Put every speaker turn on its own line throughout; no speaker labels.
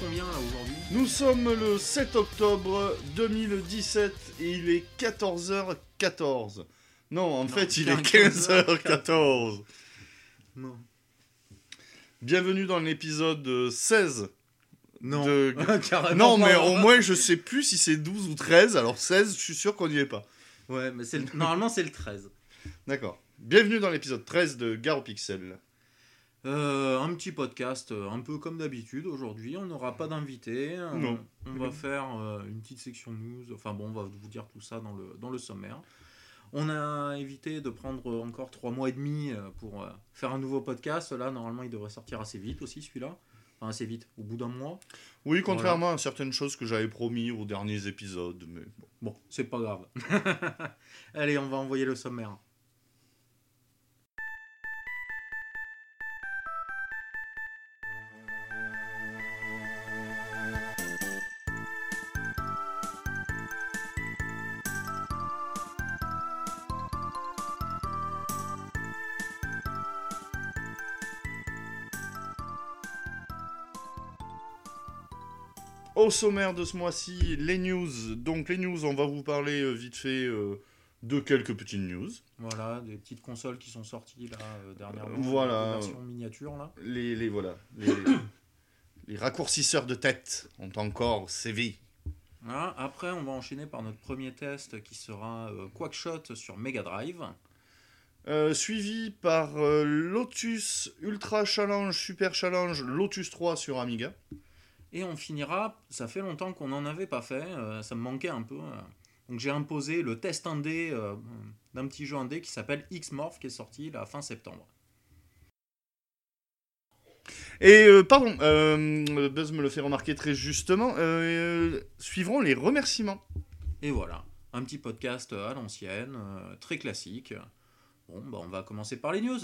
combien là aujourd'hui
Nous sommes le 7 octobre 2017 et il est 14h14. Non, en
Non,
fait, il est
15h14.
15h14.
Non.
Bienvenue dans l'épisode 16.
Non.
de- Non, mais au moins, je sais plus si c'est 12 ou 13. Alors 16, je suis sûr qu'on n'y est pas.
Ouais, mais c'est le- normalement c'est le 13.
D'accord. Bienvenue dans l'épisode 13 de Gare Pixel.
Euh, un petit podcast, euh, un peu comme d'habitude aujourd'hui. On n'aura pas d'invité. euh,
Non.
On va faire euh, une petite section news. Enfin bon, on va vous dire tout ça dans le, dans le sommaire. On a évité de prendre encore trois mois et demi pour euh, faire un nouveau podcast. Là, normalement, il devrait sortir assez vite aussi, celui-là. Enfin, assez vite, au bout d'un mois.
Oui, contrairement à certaines choses que j'avais promis aux derniers épisodes. Mais bon.
Bon, c'est pas grave. Allez, on va envoyer le sommaire.
Au sommaire de ce mois-ci, les news. Donc les news, on va vous parler euh, vite fait euh, de quelques petites news.
Voilà, des petites consoles qui sont sorties là euh, dernièrement.
Voilà.
Des versions miniatures là.
Les, les voilà, les, les raccourcisseurs de tête ont encore sévi.
Voilà, Après, on va enchaîner par notre premier test qui sera euh, Quackshot sur Mega Drive.
Euh, suivi par euh, Lotus Ultra Challenge, Super Challenge, Lotus 3 sur Amiga.
Et on finira, ça fait longtemps qu'on n'en avait pas fait, euh, ça me manquait un peu. euh. Donc j'ai imposé le test indé euh, d'un petit jeu indé qui s'appelle X-Morph qui est sorti la fin septembre.
Et pardon, Buzz me le fait remarquer très justement, suivront les remerciements.
Et voilà, un petit podcast à l'ancienne, très classique. Bon, bah on va commencer par les news.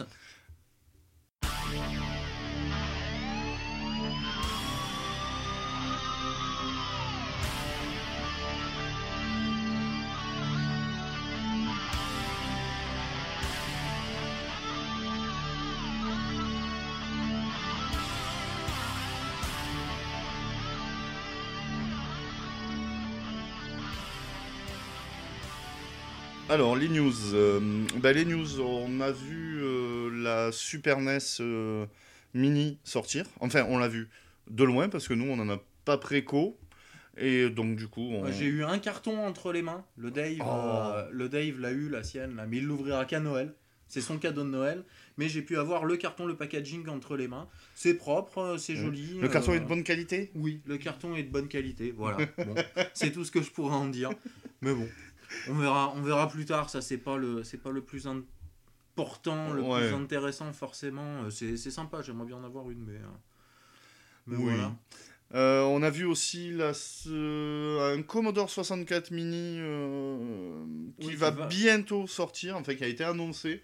Alors, les news. euh, bah, les news, on a vu euh, la Super NES euh, Mini sortir. Enfin, on l'a vu de loin parce que nous, on n'en a pas préco. Et donc, du coup, on...
J'ai eu un carton entre les mains. Le Dave,
Oh.
le Dave l'a eu, la sienne, là, mais il l'ouvrira qu'à Noël. C'est son cadeau de Noël. Mais j'ai pu avoir le carton, le packaging entre les mains. C'est propre, c'est joli.
le carton est de bonne qualité?
Oui, le carton est de bonne qualité. Voilà. Bon, c'est tout ce que je pourrais en dire. Mais bon, on verra, on verra plus tard. Ça, c'est pas le, c'est pas le plus important, le
Ouais.
plus intéressant forcément. Euh, C'est, sympa. J'aimerais bien en avoir une, mais. euh, mais
Oui.
voilà.
Euh, on a vu aussi la, un Commodore 64 Mini euh, qui
Oui,
va,
va-
bientôt sortir, enfin qui a été annoncé.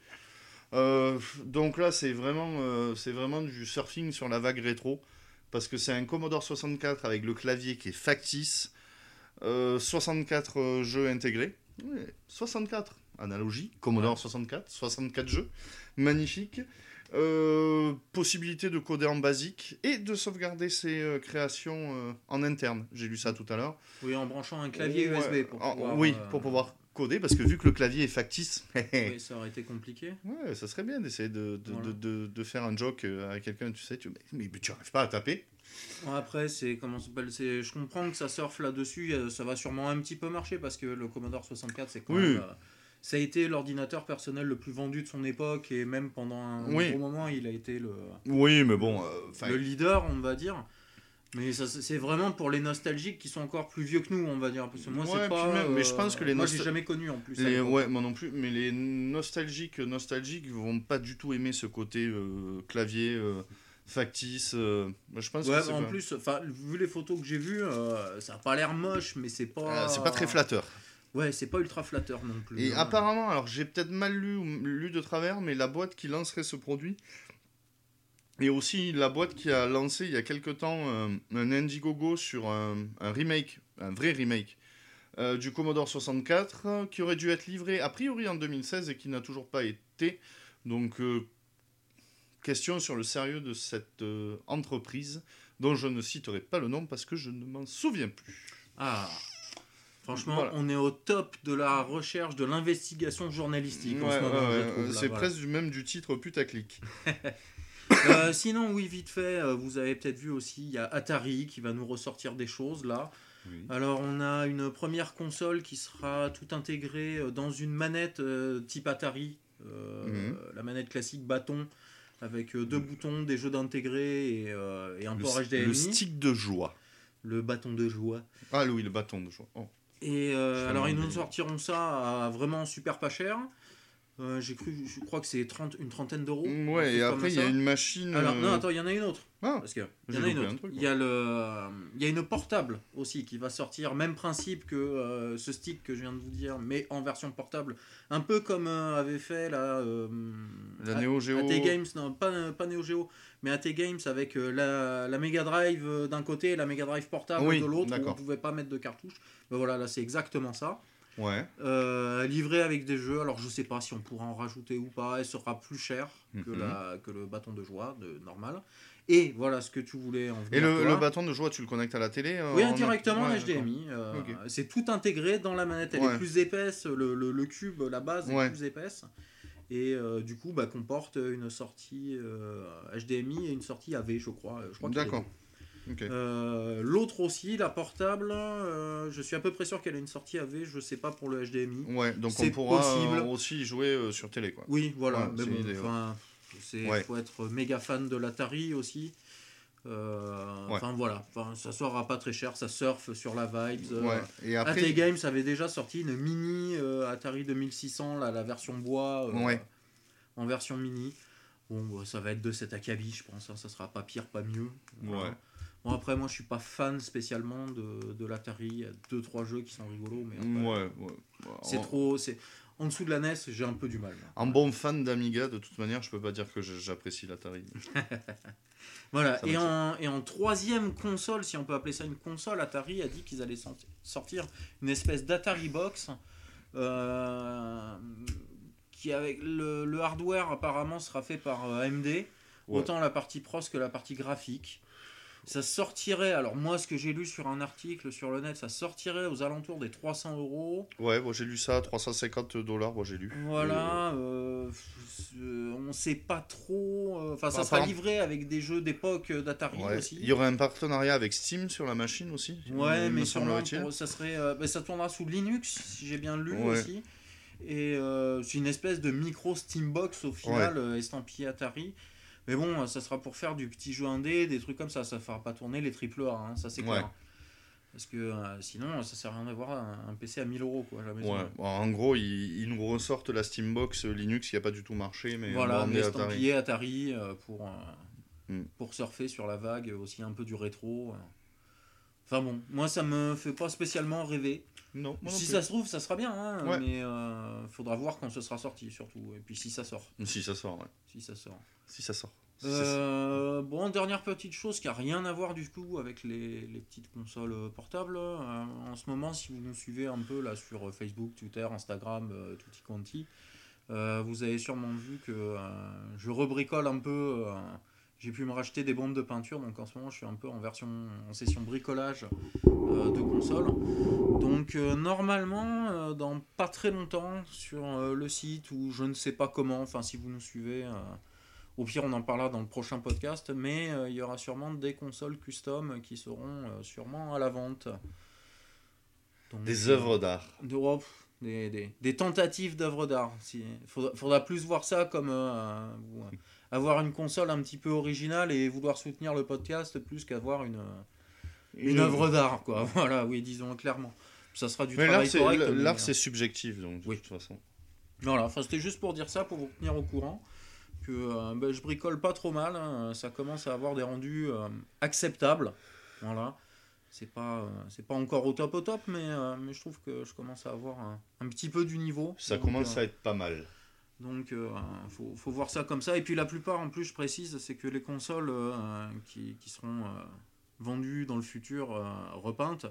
Donc là, c'est vraiment, c'est vraiment du surfing sur la vague rétro, parce que c'est un Commodore 64 avec le clavier qui est factice, euh, 64 euh, jeux intégrés, Ouais, 64 analogie, Commodore 64, 64 jeux, magnifique. Euh, possibilité de coder en basique et de sauvegarder ses euh, créations euh, en interne. J'ai lu ça tout à l'heure.
Oui, en branchant un clavier
Ouais,
USB pour pouvoir.
oui,
euh,
pour pouvoir coder, parce que vu que le clavier est factice,
Oui, ça aurait été compliqué.
ouais, ça serait bien d'essayer de, de,
Voilà.
de, de- de faire un joke euh, à quelqu'un, tu sais, tu, mais, mais tu n'arrives pas à taper.
Bon, Après, c'est comment s'appelle c'est- Je comprends que ça surfe là-dessus. euh, Ça va sûrement un petit peu marcher parce que le Commodore 64, c'est quand
Oui.
même. euh, ça a été l'ordinateur personnel le plus vendu de son époque et même pendant un
Oui.
gros moment, il a été le,
Oui, mais bon, euh,
le leader, on va dire. Mais ça, c'est vraiment pour les nostalgiques qui sont encore plus vieux que nous, on va dire. Parce que moi,
Ouais,
c'est pas.
même- mais je pense que les
Moi, j'ai jamais connu en plus.
les, ouais, moi non plus, mais les nostalgiques, nostalgiques vont pas du tout aimer ce côté euh, clavier factice. euh, moi, je pense
Ouais,
que c'est
en
pas-
plus, enfin, vu les photos que j'ai vues, euh, ça a pas l'air moche, mais c'est pas.
Ah, c'est pas très flatteur.
Ouais, c'est pas ultra flatteur non plus.
Et
hein.
apparemment, alors j'ai peut-être mal lu ou lu de travers, mais la boîte qui lancerait ce produit, et aussi la boîte qui a lancé il y a quelque temps euh, un Indiegogo sur un, un remake, un vrai remake, euh, du Commodore 64, euh, qui aurait dû être livré a priori en 2016 et qui n'a toujours pas été. Donc, euh, question sur le sérieux de cette euh, entreprise. dont je ne citerai pas le nom parce que je ne m'en souviens plus.
Ah. Franchement,
Voilà.
on est au top de la recherche, de l'investigation journalistique en ce moment.
ouais, ouais, c'est
voilà.
presque du même du titre putaclic.
Euh, sinon, oui, vite fait, euh, vous avez peut-être vu aussi, il y a Atari qui va nous ressortir des choses là.
Oui.
Alors, on a une première console qui sera tout intégrée dans une manette euh, type Atari, euh,
Mhm.
la manette classique bâton, avec euh, deux boutons, des jeux d'intégrés et, euh, et un
Le,
port HDMI.
le stick de joie.
le bâton de joie.
Ah oui, le bâton de joie. Oh.
Et euh, alors, ils nous sortiront ça à vraiment super pas cher. Euh, J'ai cru, je crois que c'est 30, une trentaine d'euros. un
Ouais, et après, il y a une machine.
Alors,
euh,
non, attends, il y en a une autre.
Ah,
Parce que il y en a une autre.
un
Il y a le, il y a une portable aussi qui va sortir, même principe que euh, ce stick que je viens de vous dire, mais en version portable, un peu comme euh, avait fait la.
La Neo Geo.
AT Games, non pas, pas Neo Geo, mais AT Games avec la, la Mega Drive d'un côté et la Mega Drive portable
Oui,
de l'autre, on
d'accord.
pouvait pas mettre de cartouche. Ben voilà, là c'est exactement ça.
Ouais.
Euh, livré avec des jeux, alors je sais pas si on pourra en rajouter ou pas, elle sera plus chère que,
Mhm.
la, que le bâton de joie de normal. Et voilà ce que tu voulais en venir.
Et le, le bâton de joie, tu le connectes à la télé euh,
Oui,
en-
indirectement
Ouais,
HDMI. euh. C'est tout intégré dans la manette. Elle
Ouais.
est plus épaisse, le, le- le cube, la base
Ouais.
est plus épaisse. Et euh, du coup, bah, comporte une sortie HDMI et une sortie AV, je crois. Je crois
D'accord.
Euh, L'autre aussi, la portable, euh, je suis à peu près sûr qu'elle a une sortie AV, je sais pas pour le HDMI.
Ouais, donc on pourra
possible.
euh, aussi jouer sur télé, quoi.
Oui, voilà.
Ouais, c'est
bon,
ouais.
faut être méga fan de l'Atari aussi. Euh,
Ouais.
Enfin voilà, enfin, ça sera pas très cher, ça surfe sur la vibes. euh,
Ouais. Et
AT
après,
Games avait déjà sorti une mini euh, Atari 2600, là, la version bois, euh,
Ouais.
en version mini. Bon, bah, ça va être de cet acabit, je pense. hein, ça sera pas pire, pas mieux. Voilà. Bon, après, moi, je suis pas fan spécialement de, de l'Atari. Il y a deux, trois jeux qui sont rigolos, mais après,
ouais, ouais.
c'est
En-
trop. c'est En dessous de la NES, j'ai un peu du mal.
En bon fan d'Amiga, de toute manière, je peux pas dire que j'apprécie l'Atari.
Voilà, et en, et en troisième console, si on peut appeler ça une console, Atari a dit qu'ils allaient sort- sortir une espèce d'Atari Box euh, qui, avec le, le hardware, apparemment, sera fait par euh, AMD,
Ouais.
autant la partie pros que la partie graphique. Ça sortirait, alors moi, ce que j'ai lu sur un article sur le net, ça sortirait aux alentours des 300 euros.
Ouais, moi j'ai lu ça, 350 dollars, moi j'ai lu.
Voilà, euh, euh, on sait pas trop. euh, Enfin, ça
Bah,
sera
par-
livré avec des jeux d'époque euh, d'Atari
Euh, ouais.
aussi.
Il y aurait un partenariat avec Steam sur la machine aussi.
Ouais, mais pour- ça serait, euh, ça tournera sous Linux, si j'ai bien lu
Ouais.
aussi. Et euh, c'est une espèce de micro Steambox au final, euh, estampillé Atari. Mais bon, euh, ça sera pour faire du petit jeu indé, des trucs comme ça. Ça fera pas tourner les triple A, hein, ça c'est
Ouais.
clair. Parce que euh, sinon, ça sert à rien d'avoir un, un PC à 1000 euros, quoi, à la maison.
Ouais, bon, en gros, ils, ils nous ressortent la Steambox Linux qui a pas du tout marché, mais
Voilà, mais
Atari.
estampillé Atari euh, pour, euh,
Mm.
pour surfer sur la vague, aussi un peu du rétro. euh. Enfin bon, moi ça me fait pas spécialement rêver.
Non, moi non
si ça se trouve, ça sera bien, hein,
Ouais.
mais euh, faudra voir quand ce sera sorti surtout. Et puis si ça sort.
Si ça sort, ouais.
Si ça sort.
Si ça sort. Si ça sort.
Euh, bon, dernière petite chose qui a rien à voir du coup avec les, les petites consoles euh, portables. euh, en ce moment, si vous nous suivez un peu là sur Facebook, Twitter, Instagram, euh, tutti quanti, euh, vous avez sûrement vu que euh, je rebricole un peu. J'ai pu me racheter des bombes de peinture, donc en ce moment je suis un peu en version en session bricolage euh, de console. Donc euh, normalement, euh, dans pas très longtemps, sur le site ou je ne sais pas comment, enfin si vous nous suivez, au pire on en parlera dans le prochain podcast, mais il y aura sûrement des consoles custom qui seront sûrement à la vente. Donc,
Des œuvres d'art.
de, oh, des, des- des tentatives d'œuvres d'art. Si, faudra, faudra plus voir ça comme avoir une console un petit peu originale et vouloir soutenir le podcast plus qu'avoir une, une œuvre d'art. quoi. Voilà, oui, disons clairement. Ça sera du
Mais l'art,
travail correct.
l'art,
euh,
c'est subjectif, donc de
Oui.
toute façon.
Voilà, enfin, c'était juste pour dire ça, pour vous tenir au courant. Que euh, ben, je bricole pas trop mal. hein. Ça commence à avoir des rendus euh, acceptables. Voilà. C'est pas, euh, c'est pas encore au top au top, mais, mais je trouve que je commence à avoir un, un petit peu du niveau.
Ça
Donc,
commence à être pas mal.
Donc, il faut, faut voir ça comme ça. Et puis, la plupart, en plus, je précise, c'est que les consoles euh, qui, qui seront euh, vendues dans le futur, euh, repeintes,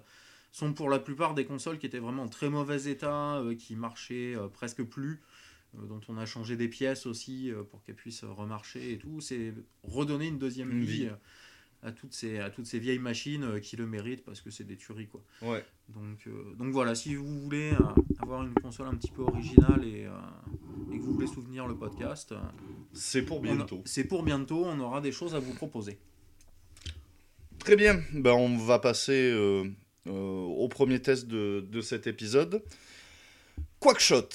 sont pour la plupart des consoles qui étaient vraiment en très mauvais état, euh, qui marchaient euh, presque plus, euh, dont on a changé des pièces aussi euh, pour qu'elles puissent remarcher et tout. C'est redonner une deuxième
Une
vie,
vie.
euh, à toutes ces, à toutes ces vieilles machines euh, qui le méritent parce que c'est des tueries quoi.
Ouais.
Donc, euh, donc voilà, si vous voulez euh, avoir une console un petit peu originale et, euh, et que vous voulez souvenir le podcast,
C'est pour bientôt.
c'est pour bientôt, on aura des choses à vous proposer.
Très bien, ben, on va passer euh, euh, au premier test de, de cet épisode. Quackshot.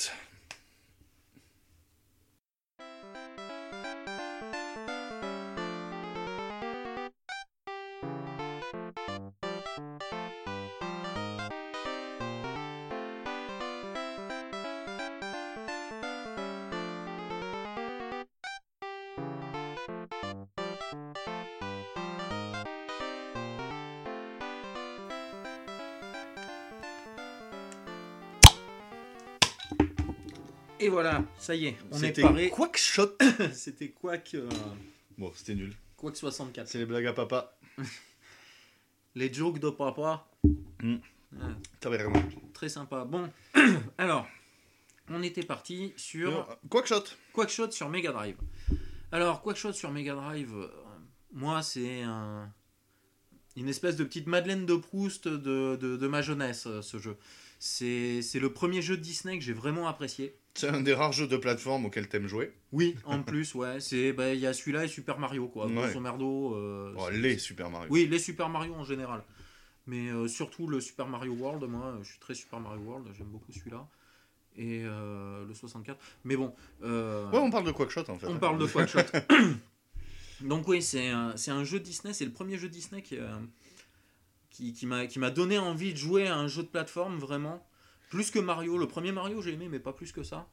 Voilà, ça y est, on est paré.
Quackshot.
C'était Quack, euh,
Bon, c'était nul.
Quack 64.
C'est les blagues à papa.
Les jokes de papa.
Mm. T'avais raison.
très sympa. Bon, alors, on était parti sur
Euh, Quackshot.
Quackshot sur Mega Drive. Alors, Quackshot sur Mega Drive, euh, moi, c'est un- une espèce de petite Madeleine de Proust de, de- de ma jeunesse, euh, ce jeu. C'est le premier jeu de Disney que j'ai vraiment apprécié.
C'est un des rares jeux de plateforme auxquels t'aimes jouer.
Oui, en plus, ouais. C'est bah, il y a celui-là et Super Mario, quoi.
Ouais.
Grosso merdo. euh,
Oh, les Super Mario.
Oui, les Super Mario en général. Mais euh, surtout le Super Mario World, moi, je suis très Super Mario World, j'aime beaucoup celui-là. Et euh, le 64. Mais bon.
Ouais, on parle de Quackshot en fait.
on parle de Quackshot. Donc oui, c'est un, c'est un jeu Disney, c'est le premier jeu Disney qui, qui, qui m'a donné envie de jouer à un jeu de plateforme vraiment. Plus que Mario. Le premier Mario j'ai aimé, mais pas plus que ça.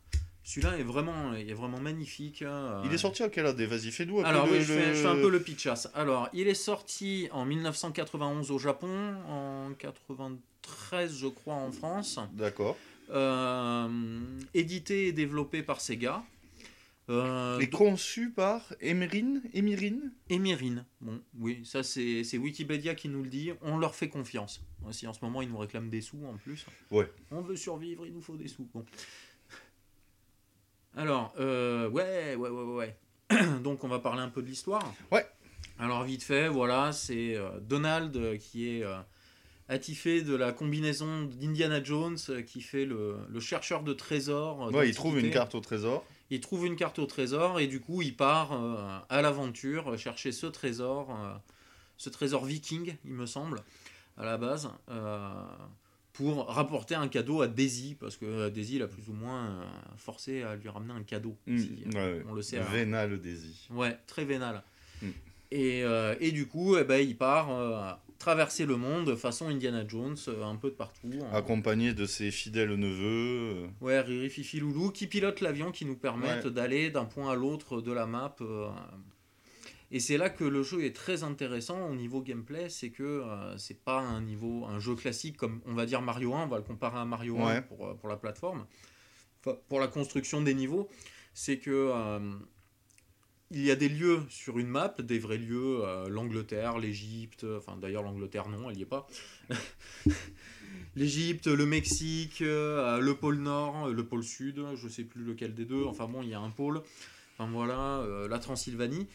Celui-là est vraiment, il est vraiment magnifique. hein.
Il est sorti à quelle année? Vas-y, fais-nous un
Alors
peu
oui,
le-
je, fais,
le-
je fais un peu le pitchass. Alors, il est sorti en 1991 au Japon, en 93 je crois en France,
D'accord.
Euh, édité et développé par Sega. Euh,
Et conçu par Emerine Emirine
Emirine. Bon, oui, ça c'est Wikipédia qui nous le dit. On leur fait confiance. Si en ce moment ils nous réclament des sous en plus.
Ouais.
On veut survivre, il nous faut des sous. Bon. Alors, euh, ouais, ouais, ouais, ouais. Donc on va parler un peu de l'histoire.
Ouais.
Alors vite fait, voilà, c'est euh, Donald euh, qui est attifé de la combinaison d'Indiana Jones qui fait le, le chercheur de trésors.
Ouais, il trouve une carte au trésor.
Il trouve une carte au trésor et du coup il part euh, à l'aventure chercher ce trésor, euh, ce trésor viking, il me semble, à la base, euh, pour rapporter un cadeau à Daisy, parce que Daisy l'a plus ou moins forcé à lui ramener un cadeau.
Mm,
si,
ouais,
on le sait. à-
Vénal Daisy.
Ouais, très vénal.
Mm.
Et, et du coup, eh ben, il part traverser le monde façon Indiana Jones, euh, un peu de partout. en-
Accompagné de ses fidèles neveux. euh,
Ouais, Riri, Fifi, Loulou, qui pilote l'avion, qui nous permettent
Ouais.
d'aller d'un point à l'autre de la map. euh, et c'est là que le jeu est très intéressant au niveau gameplay, c'est que euh, c'est pas un niveau, un jeu classique comme on va dire Mario 1, on va le comparer à Mario 1
Ouais.
pour, pour la plateforme, Enfin, pour la construction des niveaux, c'est que euh, il y a des lieux sur une map, des vrais lieux, euh, l'Angleterre, l'Égypte, enfin d'ailleurs l'Angleterre non, elle y est pas. L'Égypte, le Mexique, euh, le pôle Nord, le pôle Sud, je sais plus lequel des deux, enfin bon, il y a un pôle, enfin voilà, euh, la Transylvanie.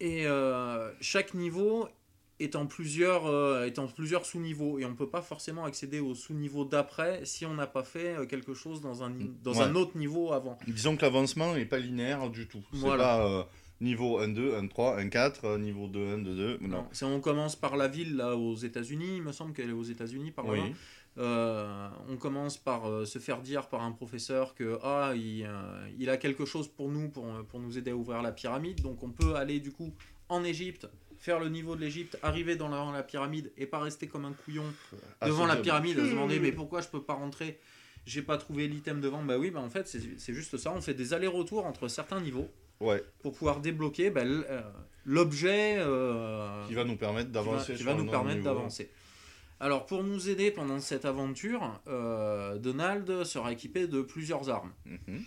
Et euh, chaque niveau est en plusieurs, euh, est en plusieurs sous-niveaux, et on ne peut pas forcément accéder au sous-niveau d'après si on n'a pas fait euh, quelque chose dans un, dans
Ouais.
un autre niveau avant.
Disons que l'avancement n'est pas linéaire du tout.
Voilà.
pas euh, niveau 1-2, 1-3, 1-4, euh, niveau 2, 1, 2, 2. Non.
Non, c'est- on commence par la ville là aux États-Unis, il me semble qu'elle est aux États-Unis par
Oui.
là. Euh, on commence par euh, se faire dire par un professeur que ah il, euh, il a quelque chose pour nous pour, pour nous aider à ouvrir la pyramide donc on peut aller du coup en Égypte faire le niveau de l'Égypte arriver dans la, dans la pyramide et pas rester comme un couillon
Ah,
devant la
bien.
pyramide à se demander mais pourquoi je peux pas rentrer? J'ai pas trouvé l'item devant bah oui bah en fait c'est c'est juste ça on fait des allers-retours entre certains niveaux
Ouais,
pour pouvoir débloquer bah, l'objet euh,
qui va nous permettre
qui va-
d'avancer.
qui va nous permettre d'avancer. Alors, pour nous aider pendant cette aventure, euh, Donald sera équipé de plusieurs armes.
Mhm.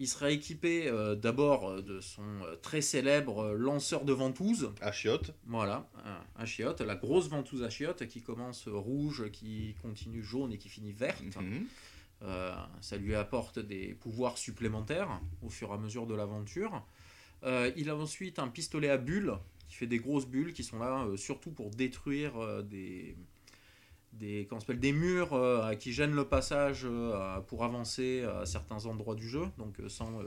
Il sera équipé euh, d'abord de son très célèbre lanceur de ventouses,
À chiottes.
voilà, un, un chiotte, la grosse ventouse à chiottes qui commence rouge, qui continue jaune et qui finit verte.
Mhm.
Euh, ça lui apporte des pouvoirs supplémentaires au fur et à mesure de l'aventure. Euh, il a ensuite un pistolet à bulles qui fait des grosses bulles qui sont là surtout pour détruire des, des, s'appelle, des murs qui gênent le passage pour avancer à certains endroits du jeu. Donc sans,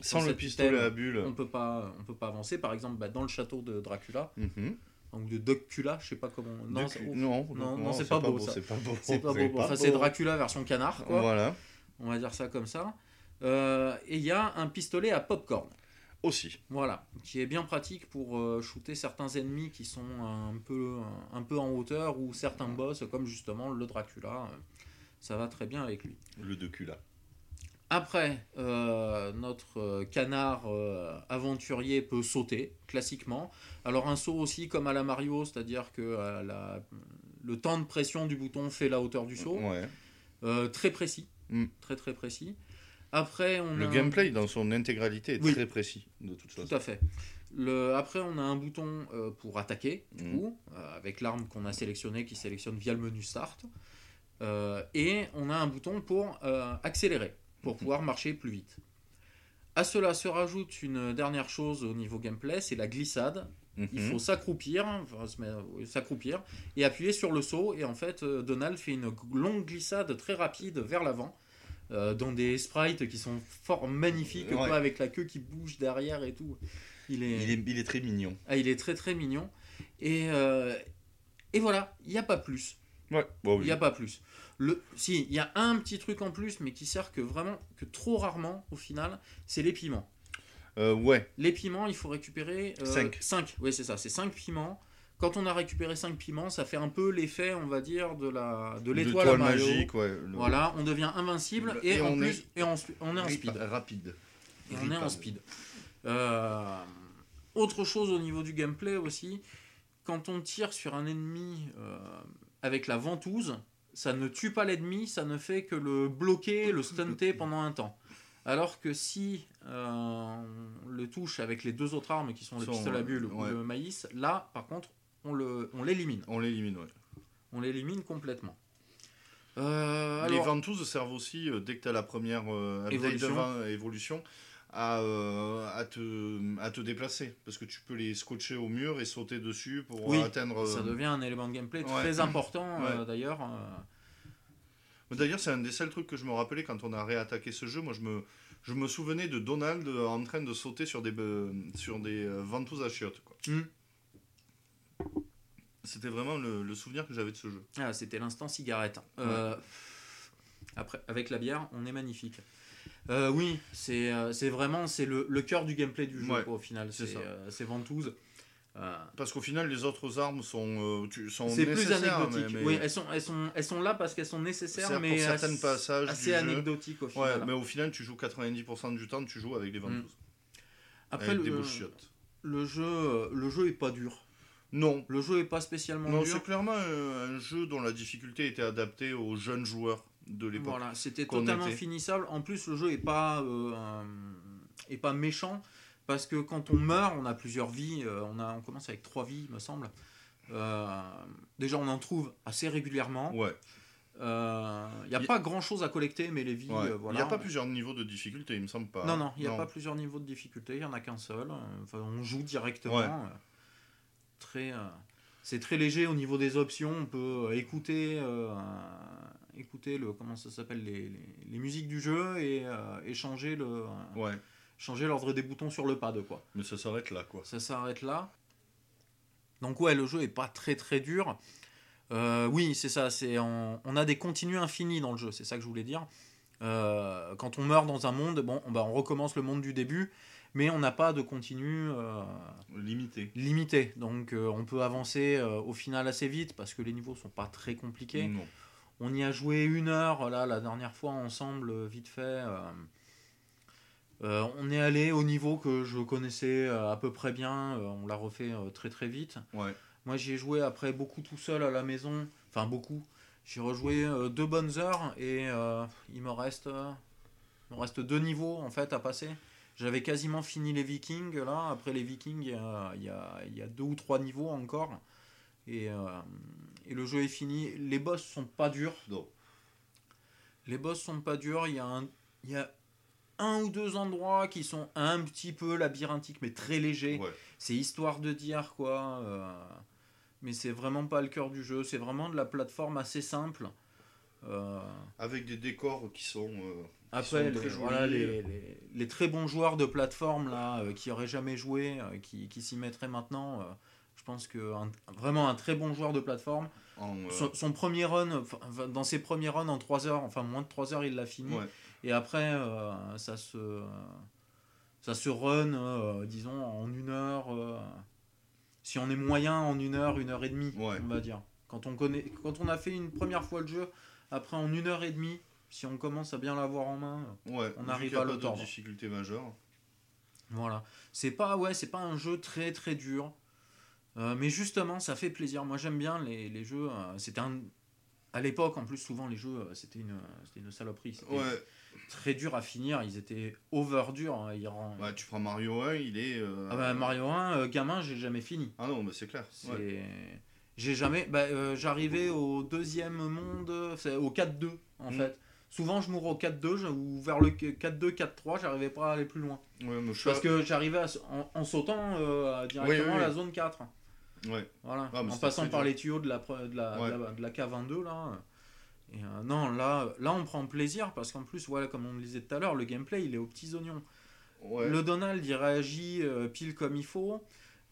sans, le pistolet à bulles,
on peut pas, on peut pas avancer. Par exemple, bah, dans le château de Dracula. Mhm donc de Dracula, je sais pas comment.
Non, non,
non, non c'est pas, beau, ça.
C'est pas beau.
C'est pas beau. Enfin, c'est Dracula version canard, quoi. Voilà. On va dire ça comme ça. Euh, et il y a un pistolet à popcorn.
Aussi.
Voilà, qui est bien pratique pour euh, shooter certains ennemis qui sont un peu, un peu en hauteur ou certains boss, comme justement le Dracula. Ça va très bien avec lui.
Le Dracula.
Après, euh, notre euh, canard euh, aventurier peut sauter, classiquement. Alors un saut aussi comme à la Mario, c'est-à-dire que le temps de pression du bouton fait la hauteur du saut. très précis. Mm. Très très précis. Après, on
le gameplay dans son intégralité est très précis, de toute
façon. Tout à fait. Le... Après, on a un bouton pour attaquer, du mm. coup, avec l'arme qu'on a sélectionnée qui sélectionne via le menu Start. et on a un bouton pour accélérer pour pouvoir marcher plus vite. À cela se rajoute une dernière chose au niveau gameplay, c'est la glissade. Il mhm. faut s'accroupir, s'accroupir et appuyer sur le saut. Et en fait, euh, Donald fait une longue glissade très rapide vers l'avant, euh, dans des sprites qui sont fort magnifiques, avec la queue qui bouge derrière et tout.
Il est, il est, très mignon.
Ah, il est très très mignon. Et, euh, et voilà, il n'y a pas plus.
Ouais,
Il n'y a pas plus. Le, si, il y a un petit truc en plus, mais qui sert que vraiment, que trop rarement au final, c'est les piments.
Euh, ouais.
Les piments, il faut récupérer 5. Euh, 5, oui, c'est ça, c'est 5 piments. Quand on a récupéré 5 piments, ça fait un peu l'effet, on va dire, de la de l'étoile magique. Ouais, Voilà, on devient invincible et, en plus, et on, on est en speed.
Rapide.
Et on est en speed. Euh, autre chose au niveau du gameplay aussi, quand on tire sur un ennemi avec la ventouse, ça ne tue pas l'ennemi, ça ne fait que le bloquer, le stunter pendant un temps. Alors que si euh, on le touche avec les deux autres armes qui sont le pistolet à bulles ou le maïs, là par contre on l'élimine.
On l'élimine, ouais.
On l'élimine complètement.
Euh, les ventouses servent aussi, euh, dès que tu as la première évolution. évolution, à, à, te, à te déplacer. Parce que tu peux les scotcher au mur et sauter dessus pour
oui,
atteindre.
Ça devient un élément de gameplay très important d'ailleurs.
D'ailleurs, c'est un des seuls trucs que je me rappelais quand on a réattaqué ce jeu. Moi, je me, je me souvenais de Donald en train de sauter sur des, sur des euh, ventouses à chiottes. Hmm. C'était vraiment le, souvenir que j'avais de ce jeu.
Ah, c'était l'instant cigarette. Euh, après, avec la bière, on est magnifique. Euh, oui, c'est vraiment c'est le, le cœur du gameplay du jeu au final. C'est ventouses.
Euh, parce qu'au final, les autres armes sont, euh, sont
C'est plus anecdotique. Oui, elles sont, elles, sont, elles sont là parce qu'elles sont nécessaires, mais
pour certains passages
assez anecdotiques au final.
Ouais, mais au final, tu joues 90% du temps, tu joues avec des ventouses. Mm.
Après, le, le, jeu, le jeu est pas dur.
Non.
Le jeu est pas spécialement
non, dur. c'est clairement un, jeu dont la difficulté était adaptée aux jeunes joueurs de l'époque.
Voilà, c'était totalement finissable. En plus, le jeu est pas, euh, est pas méchant. Parce que quand on meurt, on a plusieurs vies. Euh, on, a, on commence avec trois vies, me semble. Euh, déjà, on en trouve assez régulièrement.
Ouais.
Il euh, n'y a, pas grand chose à collecter, mais les vies. voilà.
Il n'y a pas plusieurs niveaux de difficulté, il me semble pas.
Non, non, il n'y a pas plusieurs niveaux de difficulté, il n'y en a qu'un seul. Enfin, on joue directement. Très, c'est très léger au niveau des options. On peut écouter, écouter le, comment ça s'appelle, les, les, les, musiques du jeu et échanger le.
Ouais
changer l'ordre des boutons sur le pad, quoi.
Mais ça s'arrête là, quoi.
Ça s'arrête là. Donc ouais, le jeu est pas très très dur. Euh, oui, c'est ça. C'est on, a des continues infinis dans le jeu. C'est ça que je voulais dire. Euh, quand on meurt dans un monde, bon, bah, on recommence le monde du début, mais on n'a pas de continu euh,
limité.
Limité. Donc on peut avancer au final assez vite parce que les niveaux sont pas très compliqués. On y a joué une heure là la dernière fois ensemble, vite fait. Euh, on est allé au niveau que je connaissais euh, à peu près bien, euh, on l'a refait très très vite. Moi j'y ai joué après beaucoup tout seul à la maison, enfin beaucoup. J'ai rejoué deux bonnes heures et il me reste me reste deux niveaux en fait à passer. J'avais quasiment fini les Vikings là. Après les Vikings, il y a, deux ou trois niveaux encore. Et, et, le jeu est fini. Les boss sont pas durs. Les boss sont pas durs. Il y a un, il y a un ou deux endroits qui sont un petit peu labyrinthiques, mais très légers.
Ouais.
C'est histoire de dire, quoi. euh, mais c'est vraiment pas le cœur du jeu. C'est vraiment de la plateforme assez simple. Euh,
Avec des décors qui sont. euh,
après, les, voilà, les, les- les très bons joueurs de plateforme là, euh, qui auraient jamais joué, euh, qui, qui s'y mettraient maintenant, euh, je pense que un- vraiment un très bon joueur de plateforme,
en.
son, son premier run, dans ses premiers runs en 3 heures, enfin moins de 3 heures, il l'a fini.
ouais.
Et après, ça se ça se run, disons, en une heure. si on est moyen, en une heure, une heure et demie,
Ouais.
on va dire. Quand on, connaît, quand on a fait une première fois le jeu, après en une heure et demie, si on commence à bien l'avoir en main, euh,
Ouais,
On arrive à le
difficulté majeure.
voilà. C'est pas, ouais, c'est pas un jeu très très dur. Euh, mais justement, ça fait plaisir. Moi, j'aime bien les, les jeux. euh, c'était un... À l'époque, en plus, souvent, les jeux, euh, c'était une, c'était une saloperie. C'était
Ouais,
très dur à finir. Ils étaient over durs. hein. Ils rend-
ouais, tu prends Mario 1, il est. euh,
Ah bah, Mario 1, euh, gamin, j'ai jamais fini.
Ah non, mais c'est clair.
C'est...
Ouais.
J'ai jamais. Bah, euh, j'arrivais au deuxième monde, au 4-2 en
Mm.
fait. Souvent, je mourrais au 4-2 je- ou vers le 4-2, 4-3, j'arrivais pas à aller plus loin.
Ouais,
Parce que j'arrivais en, en sautant euh, directement
Oui, oui,
à la zone 4.
Ouais.
Voilà.
Ah,
en passant par
dur.
les tuyaux de la, de la,
Ouais.
de la, de la K22 là. Et, euh, non, là, là, on prend plaisir parce qu'en plus, voilà, comme on le disait tout à l'heure, le gameplay il est aux petits oignons.
Ouais.
Le Donald il réagit euh, pile comme il faut.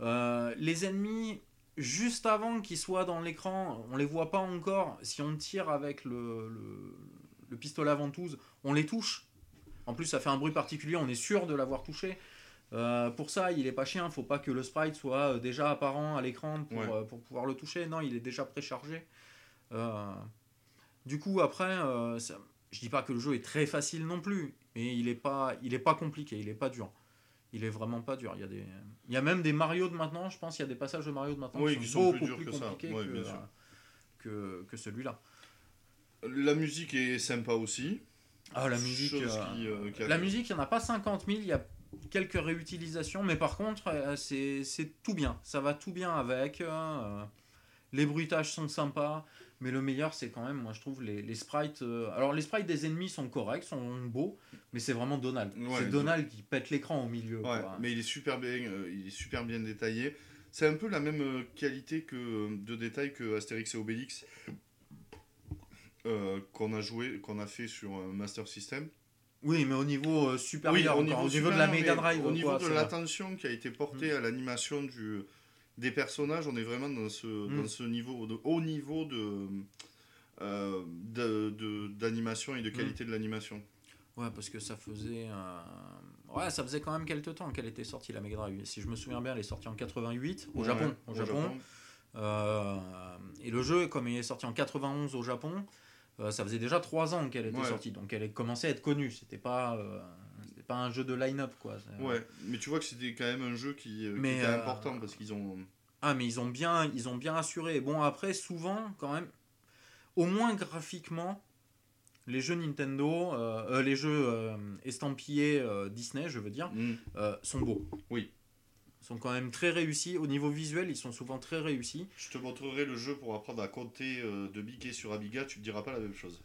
Euh, les ennemis, juste avant qu'ils soient dans l'écran, on les voit pas encore. Si on tire avec le, le, le pistolet à ventouse, on les touche. En plus, ça fait un bruit particulier, on est sûr de l'avoir touché. Euh, pour ça, il est pas chien, faut pas que le sprite soit euh, déjà apparent à l'écran pour,
Ouais.
euh, pour pouvoir le toucher. Non, il est déjà préchargé. Euh, du coup, après, ça- je dis pas que le jeu est très facile non plus, mais il est pas, il est pas compliqué, il est pas dur. Il est vraiment pas dur. Il y a des, il y a même des Mario de maintenant. Je pense il y a des passages de Mario de maintenant
Oui,
qui
qui
sont, beaucoup
plus
plus,
durs que
compliqués que, que, que celui-là.
La musique est sympa aussi.
Ah, la musique. Euh,
qui, euh, qui a-
La musique, il n'y en a pas 50 000, il y a quelques réutilisations, mais par contre, euh, c'est c'est tout bien. Ça va tout bien avec. euh, les bruitages sont sympas, mais le meilleur, c'est quand même, moi je trouve, les, les sprites. euh, alors, les sprites des ennemis sont corrects, sont beaux, mais c'est vraiment Donald.
Ouais,
c'est Donald qui pète l'écran au milieu.
Ouais,
quoi.
mais il est super bien, euh, il est super bien détaillé. C'est un peu la même euh, qualité que de détail que Astérix et Obélix euh, qu'on a joué, qu'on a fait sur Master System.
Oui, mais au niveau supérieur,
au
encore,
niveau,
au niveau de la Mega Drive.
au
quoi,
niveau de l'attention qui a été portée à l'animation du des personnages, on est vraiment dans ce
Mm.
dans ce niveau de haut niveau de euh, de- de- d'animation et de qualité de l'animation.
Ouais, parce que ça faisait. euh, Ouais, ça faisait quand même quelques temps qu'elle était sortie la Mega Drive. Si je me souviens bien, elle est sortie en 88 au
Ouais,
Japon. Au, Japon. Euh, et le jeu, comme il est sorti en 91 au Japon, euh, ça faisait déjà 3 ans qu'elle était
Ouais.
sortie. Donc elle commençait à être connue. C'était pas, pas un jeu de line-up quoi. C'est-
Ouais, mais tu vois que c'était quand même un jeu qui, euh, qui
Mais,
était
euh,
important parce qu'ils ont
Ah, mais ils ont bien, ils ont bien assuré. Bon, après, souvent, quand même, au moins graphiquement, les jeux Nintendo, euh, euh, les jeux euh, estampillés euh, Disney, je veux dire,
Mm.
euh, sont beaux.
Oui.
Ils sont quand même très réussis. Au niveau visuel, ils sont souvent très réussis.
Je te montrerai le jeu pour apprendre à compter euh, de biquet sur Amiga, tu me diras pas la même chose.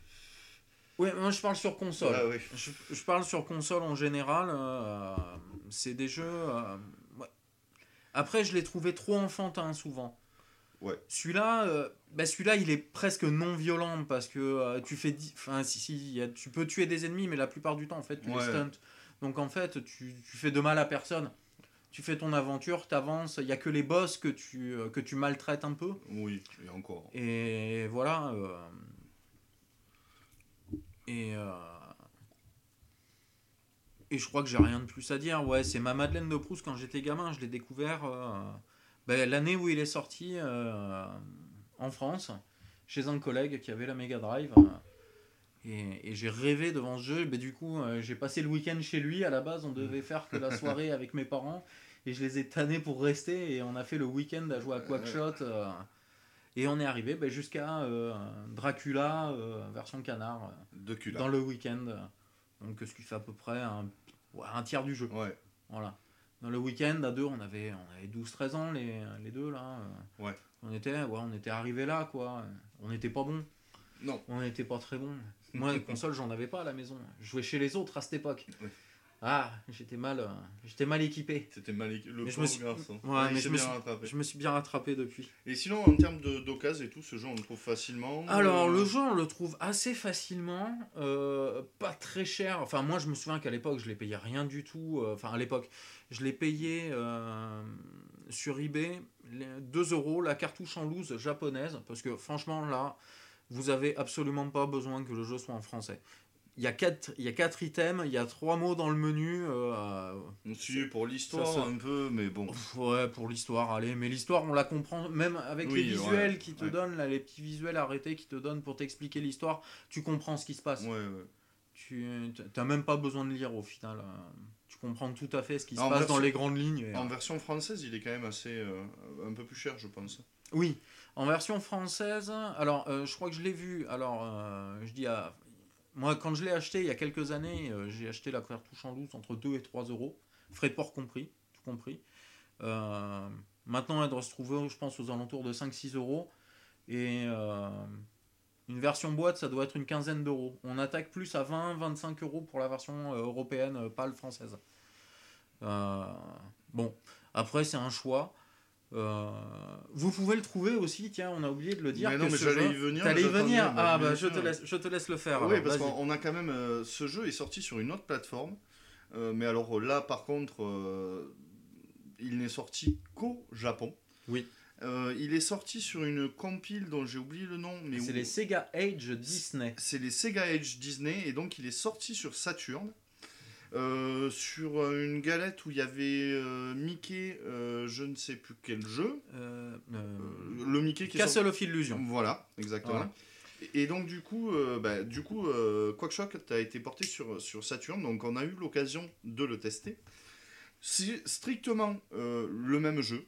Ouais, moi je parle sur console.
Ah.
Je, je parle sur console en général. euh, c'est des jeux. euh, ouais. Après, je l'ai trouvé trop enfantin souvent.
Ouais.
Celui-là, euh, bah, celui-là, il est presque non violent parce que tu fais, enfin, si, si, a- tu peux tuer des ennemis, mais la plupart du temps, en fait, tu
Ouais.
les stunts. Donc en fait, tu, tu fais de mal à personne. Tu fais ton aventure, t'avances. Il y a que les boss que tu que tu maltraites un peu.
Oui, et encore.
Et voilà. euh, et, euh, et je crois que j'ai rien de plus à dire. Ouais, c'est ma Madeleine de Proust quand j'étais gamin. Je l'ai découvert euh, ben, l'année où il est sorti euh, en France, chez un collègue qui avait la Mega Drive. Et, et j'ai rêvé devant ce jeu. Ben, du coup, j'ai passé le week-end chez lui. À la base, on devait faire que la soirée avec mes parents. Et je les ai tannés pour rester. Et on a fait le week-end à jouer à Quackshot. Et on est arrivé ben, jusqu'à euh, Dracula, euh, version canard, euh,
De cul
dans le week-end. Donc ce qui fait à peu près un, ouais, un tiers du jeu.
Ouais.
Voilà. Dans le week-end, à deux, on avait, on avait 12-13 ans, les, les deux, là.
Ouais.
On était, ouais, on était arrivés là, quoi. On n'était pas bons.
Non.
On n'était pas très bons. Moi, les consoles, j'en avais pas à la maison. Je jouais chez les autres à cette époque.
Ouais.
Ah, j'étais mal, euh, j'étais mal équipé.
C'était mal équipé. Le
Mais je me suis-
garçon.
Ouais, mais je me
bien
suis-
rattrapé.
Je me suis bien rattrapé depuis.
Et sinon, en termes de- d'occasion et tout, ce jeu, on le trouve facilement.
Alors,
euh,
le jeu, on le trouve assez facilement, euh, pas très cher. Enfin, moi, je me souviens qu'à l'époque, je l'ai payé rien du tout. Enfin, à l'époque, je l'ai payé euh, sur eBay les 2 euros la cartouche en loose japonaise. Parce que, franchement, là, vous avez absolument pas besoin que le jeu soit en français. Il y a 4 il y a quatre items, il y a 3 mots dans le menu. euh,
On suit pour l'histoire un peu, mais bon.
Ouais, pour l'histoire, allez, mais l'histoire, on la comprend, même avec
Oui,
les visuels
ouais,
qui te
ouais.
donnent, là, les petits visuels arrêtés qui te donnent pour t'expliquer l'histoire, tu comprends ce qui se passe.
Ouais, ouais.
Tu n'as même pas besoin de lire au final. euh, Tu comprends tout à fait ce qui se passe dans les grandes lignes. et,
En
euh,
version française, il est quand même assez. euh, un peu plus cher, je pense.
Oui, en version française, alors euh, je crois que je l'ai vu. Alors, euh, je dis à. Moi, quand je l'ai acheté il y a quelques années, euh, j'ai acheté la cartouche en loose entre 2 et 3 euros, frais de port compris, tout compris. Euh, maintenant, elle doit se trouver, je pense, aux alentours de 5-6 euros. Et euh, une version boîte, ça doit être une quinzaine d'euros. On attaque plus à 20-25 euros pour la version européenne, pas le française. Bon, après, c'est un choix. Euh, vous pouvez le trouver aussi, tiens, on a oublié de le dire.
mais non,
que
mais j'allais y venir.
T'allais y venir
bah,
Ah, bah je te, laisse, je te laisse le faire.
Oui,
alors,
parce qu'on a quand même. euh, ce jeu est sorti sur une autre plateforme. euh, mais alors là, par contre, il n'est sorti qu'au Japon.
Oui.
Il est sorti sur une compile dont j'ai oublié le nom. mais
C'est
où-
les Sega Age Disney.
C'est les Sega Age Disney et donc il est sorti sur Saturn. Euh, sur euh, une galette où il y avait euh, Mickey, euh, je ne sais plus quel jeu. Le Mickey qui est
Castle of Illusion.
Voilà, exactement.
Voilà.
Et donc du coup, bah, du coup, Quackshot a été porté sur, sur Saturn, donc on a eu l'occasion de le tester. C'est strictement le même jeu.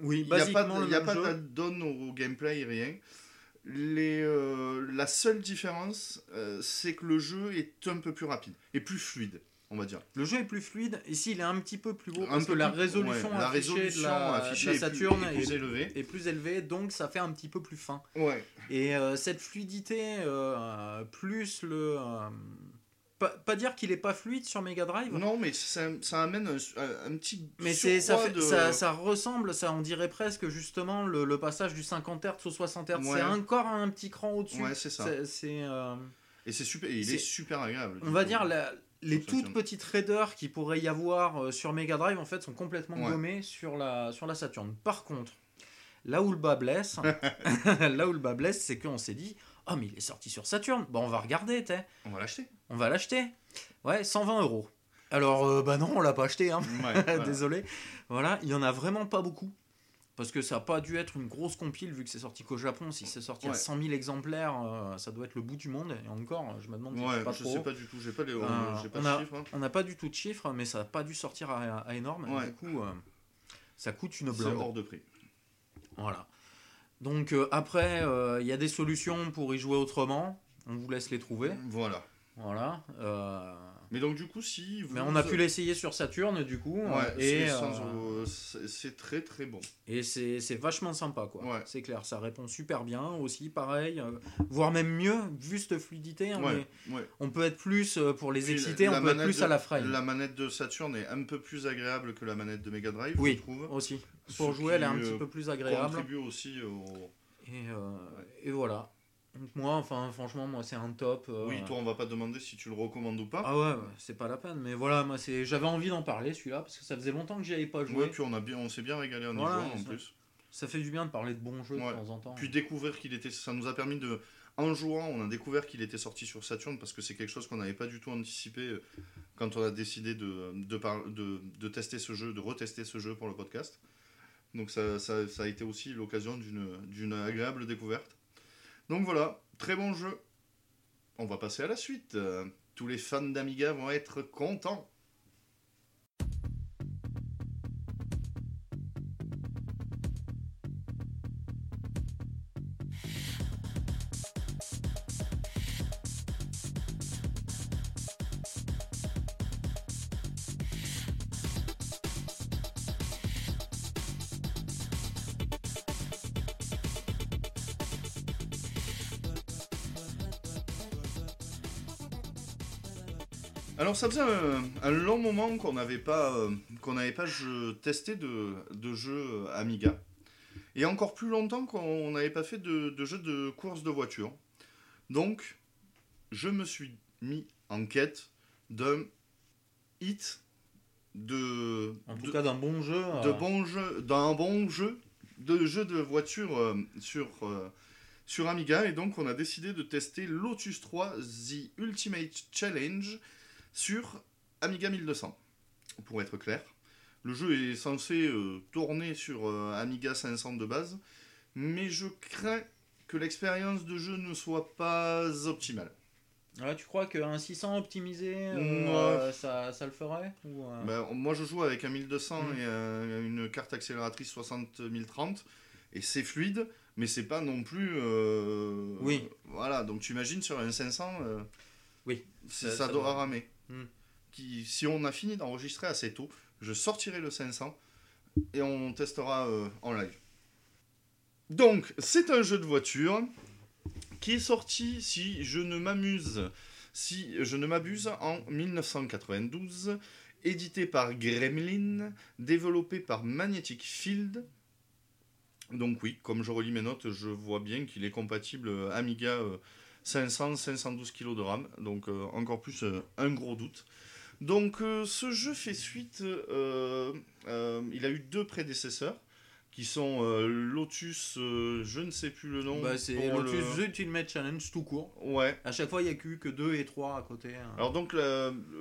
Oui,
Il n'y a pas, de- y a d'add-on au, gameplay, rien. Les, la seule différence, c'est que le jeu est un peu plus rapide et plus fluide, on va dire.
Le jeu est plus fluide. Ici, il est un petit peu plus beau
Un
parce
peu
que la résolution,
ouais, la
affichée
résolution
de la,
affichée
de la
est plus-
Saturn
est plus élevée.
est plus élevée, donc ça fait un petit peu plus fin.
Ouais.
Et euh, cette fluidité, euh, plus le. euh, pas, pas dire qu'il est pas fluide sur Mega Drive,
Non, mais ça, ça amène un, petit.
mais c'est ça,
surcroît
fait-
de...
ça, ça ressemble, ça on dirait presque justement le, le passage du 50 Hz au 60 Hz.
Ouais.
C'est encore un petit cran au-dessus.
Ouais, c'est ça.
C'est-
Et c'est super, et il est super agréable.
on va
coup.
dire la- les toutes petites raideurs qui pourrait y avoir euh, sur Mega Drive en fait sont complètement
Ouais.
gommées sur la, sur la Saturn. Par contre, là où le bas blesse, là où le bas blesse, c'est qu'on s'est dit oh mais il est sorti sur Saturn, bon on va regarder, t'es.
On va l'acheter.
on va l'acheter. Ouais, 120 euros. Alors euh, bah non, on l'a pas acheté, hein.
Ouais, voilà.
désolé. Voilà, il y en a vraiment pas beaucoup. Parce que ça n'a pas dû être une grosse compile vu que c'est sorti qu'au Japon. Si c'est sorti à
Ouais.
100 000 exemplaires, euh, ça doit être le bout du monde. Et encore, je me demande si
Ouais,
c'est pas
je
trop.
sais pas du tout, j'ai pas, les...
Euh,
pas
on
de
a-
chiffres. hein.
On n'a pas du tout de chiffres, mais ça n'a pas dû sortir à, à énorme.
Ouais.
Du coup, euh, ça coûte une
C'est
blinde.
hors de prix.
Voilà. Donc euh, après, il y a des solutions pour y jouer autrement. On vous laisse les trouver.
Voilà.
Voilà.
Mais donc du coup, si vous...
Mais on a pu l'essayer sur Saturn, du coup.
Ouais, c'est
et euh,
c'est très très bon.
et c'est vachement sympa, quoi.
Ouais.
C'est clair, ça répond super bien aussi, pareil. euh, voire même mieux, vu cette fluidité.
Ouais, ouais.
on peut être plus, euh, pour les exciter, on peut être plus
de-
à la frame.
La manette de Saturn est un peu plus agréable que la manette de Mega Drive,
Oui.
je trouve.
Aussi. Pour
Ce
jouer, elle est un petit peu plus agréable.
Contribue aussi au...
Et, euh, et voilà. Donc moi, enfin, franchement, moi, c'est un top. euh,
Oui, toi, on va pas demander si tu le recommandes ou pas.
Ah ouais, ouais, c'est pas la peine. Mais voilà, moi, c'est, j'avais envie d'en parler, celui-là, parce que ça faisait longtemps que j'y avais pas joué.
Ouais, puis on, a bien, on s'est bien régalé en y jouant en plus.
Ça fait du bien de parler de bons jeux
Ouais.
de temps en temps.
Puis découvrir qu'il était, ça nous a permis de, en jouant, on a découvert qu'il était sorti sur Saturn parce que c'est quelque chose qu'on n'avait pas du tout anticipé euh, quand on a décidé de, de, par- de, de tester ce jeu, de retester ce jeu pour le podcast. Donc ça, ça, ça a été aussi l'occasion d'une, d'une agréable découverte. Donc voilà, très bon jeu. On va passer à la suite. Tous les fans d'Amiga vont être contents. Alors ça faisait un, un long moment qu'on n'avait pas, euh, qu'on n'avait pas jeu- testé de, de jeux Amiga. Et encore plus longtemps qu'on n'avait pas fait de, de jeux de course de voiture. Donc, je me suis mis en quête d'un hit de,
En tout
de,
cas, d'un bon jeu.
de
euh,
bons jeux, d'un bon jeu de jeu de voiture euh, sur, sur Amiga. Et donc, on a décidé de tester Lotus 3 The Ultimate Challenge sur Amiga 1200. Pour être clair, le jeu est censé euh, tourner sur euh, Amiga 500 de base, mais je crains que l'expérience de jeu ne soit pas optimale.
ouais, tu crois qu'un 600 optimisé, euh, euh, ça, ça le ferait ou,
Ben, moi, je joue avec un 1200
Mm.
et une carte accélératrice 60030 et c'est fluide, mais c'est pas non plus.
Oui.
Voilà, donc tu imagines sur un 500, euh,
Oui.
ça,
Ça-
ça doit- ramer.
Mm.
Qui, si on a fini d'enregistrer assez tôt, je sortirai le 500 et on testera euh, en live. Donc, c'est un jeu de voiture qui est sorti, si je ne m'amuse, si je ne m'abuse, en 1992, édité par Gremlin, développé par Magnetic Field. Donc oui, comme je relis mes notes, je vois bien qu'il est compatible Amiga euh, 500, 512 kg de RAM, donc euh, encore plus euh, un gros doute. Donc euh, ce jeu fait suite, il a eu deux prédécesseurs, qui sont euh, Lotus, euh, je ne sais plus le nom.
bah, c'est Lotus
le-
The Ultimate Challenge tout court.
Ouais,
À chaque fois, il n'y a que, que 2 et 3 à côté. hein.
Alors donc,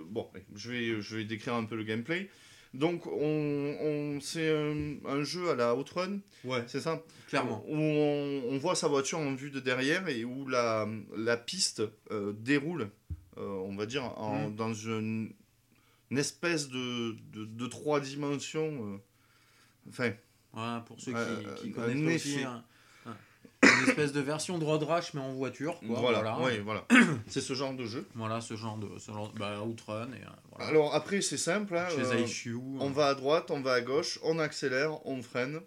bon, je vais, je vais décrire un peu le gameplay. Donc, on, on- c'est un, un jeu à la Outrun,
ouais,
c'est ça?
clairement.
Où on, on voit sa voiture en vue de derrière et où la, la piste euh, déroule, euh, on va dire, en,
Mm.
dans une, une espèce de, de, de trois dimensions. euh, enfin,
pour ceux qui, qui connaissent aussi.
effet.
hein. Ouais. Une espèce de version de Road Rash, mais en voiture. Quoi,
voilà,
voilà.
ouais, voilà. c'est ce genre de jeu.
Voilà, ce genre de. Ce genre, bah, Outrun. Et, euh, voilà.
Alors après, c'est simple. hein,
Chez
euh. On va à droite, on va à gauche, on accélère, on freine.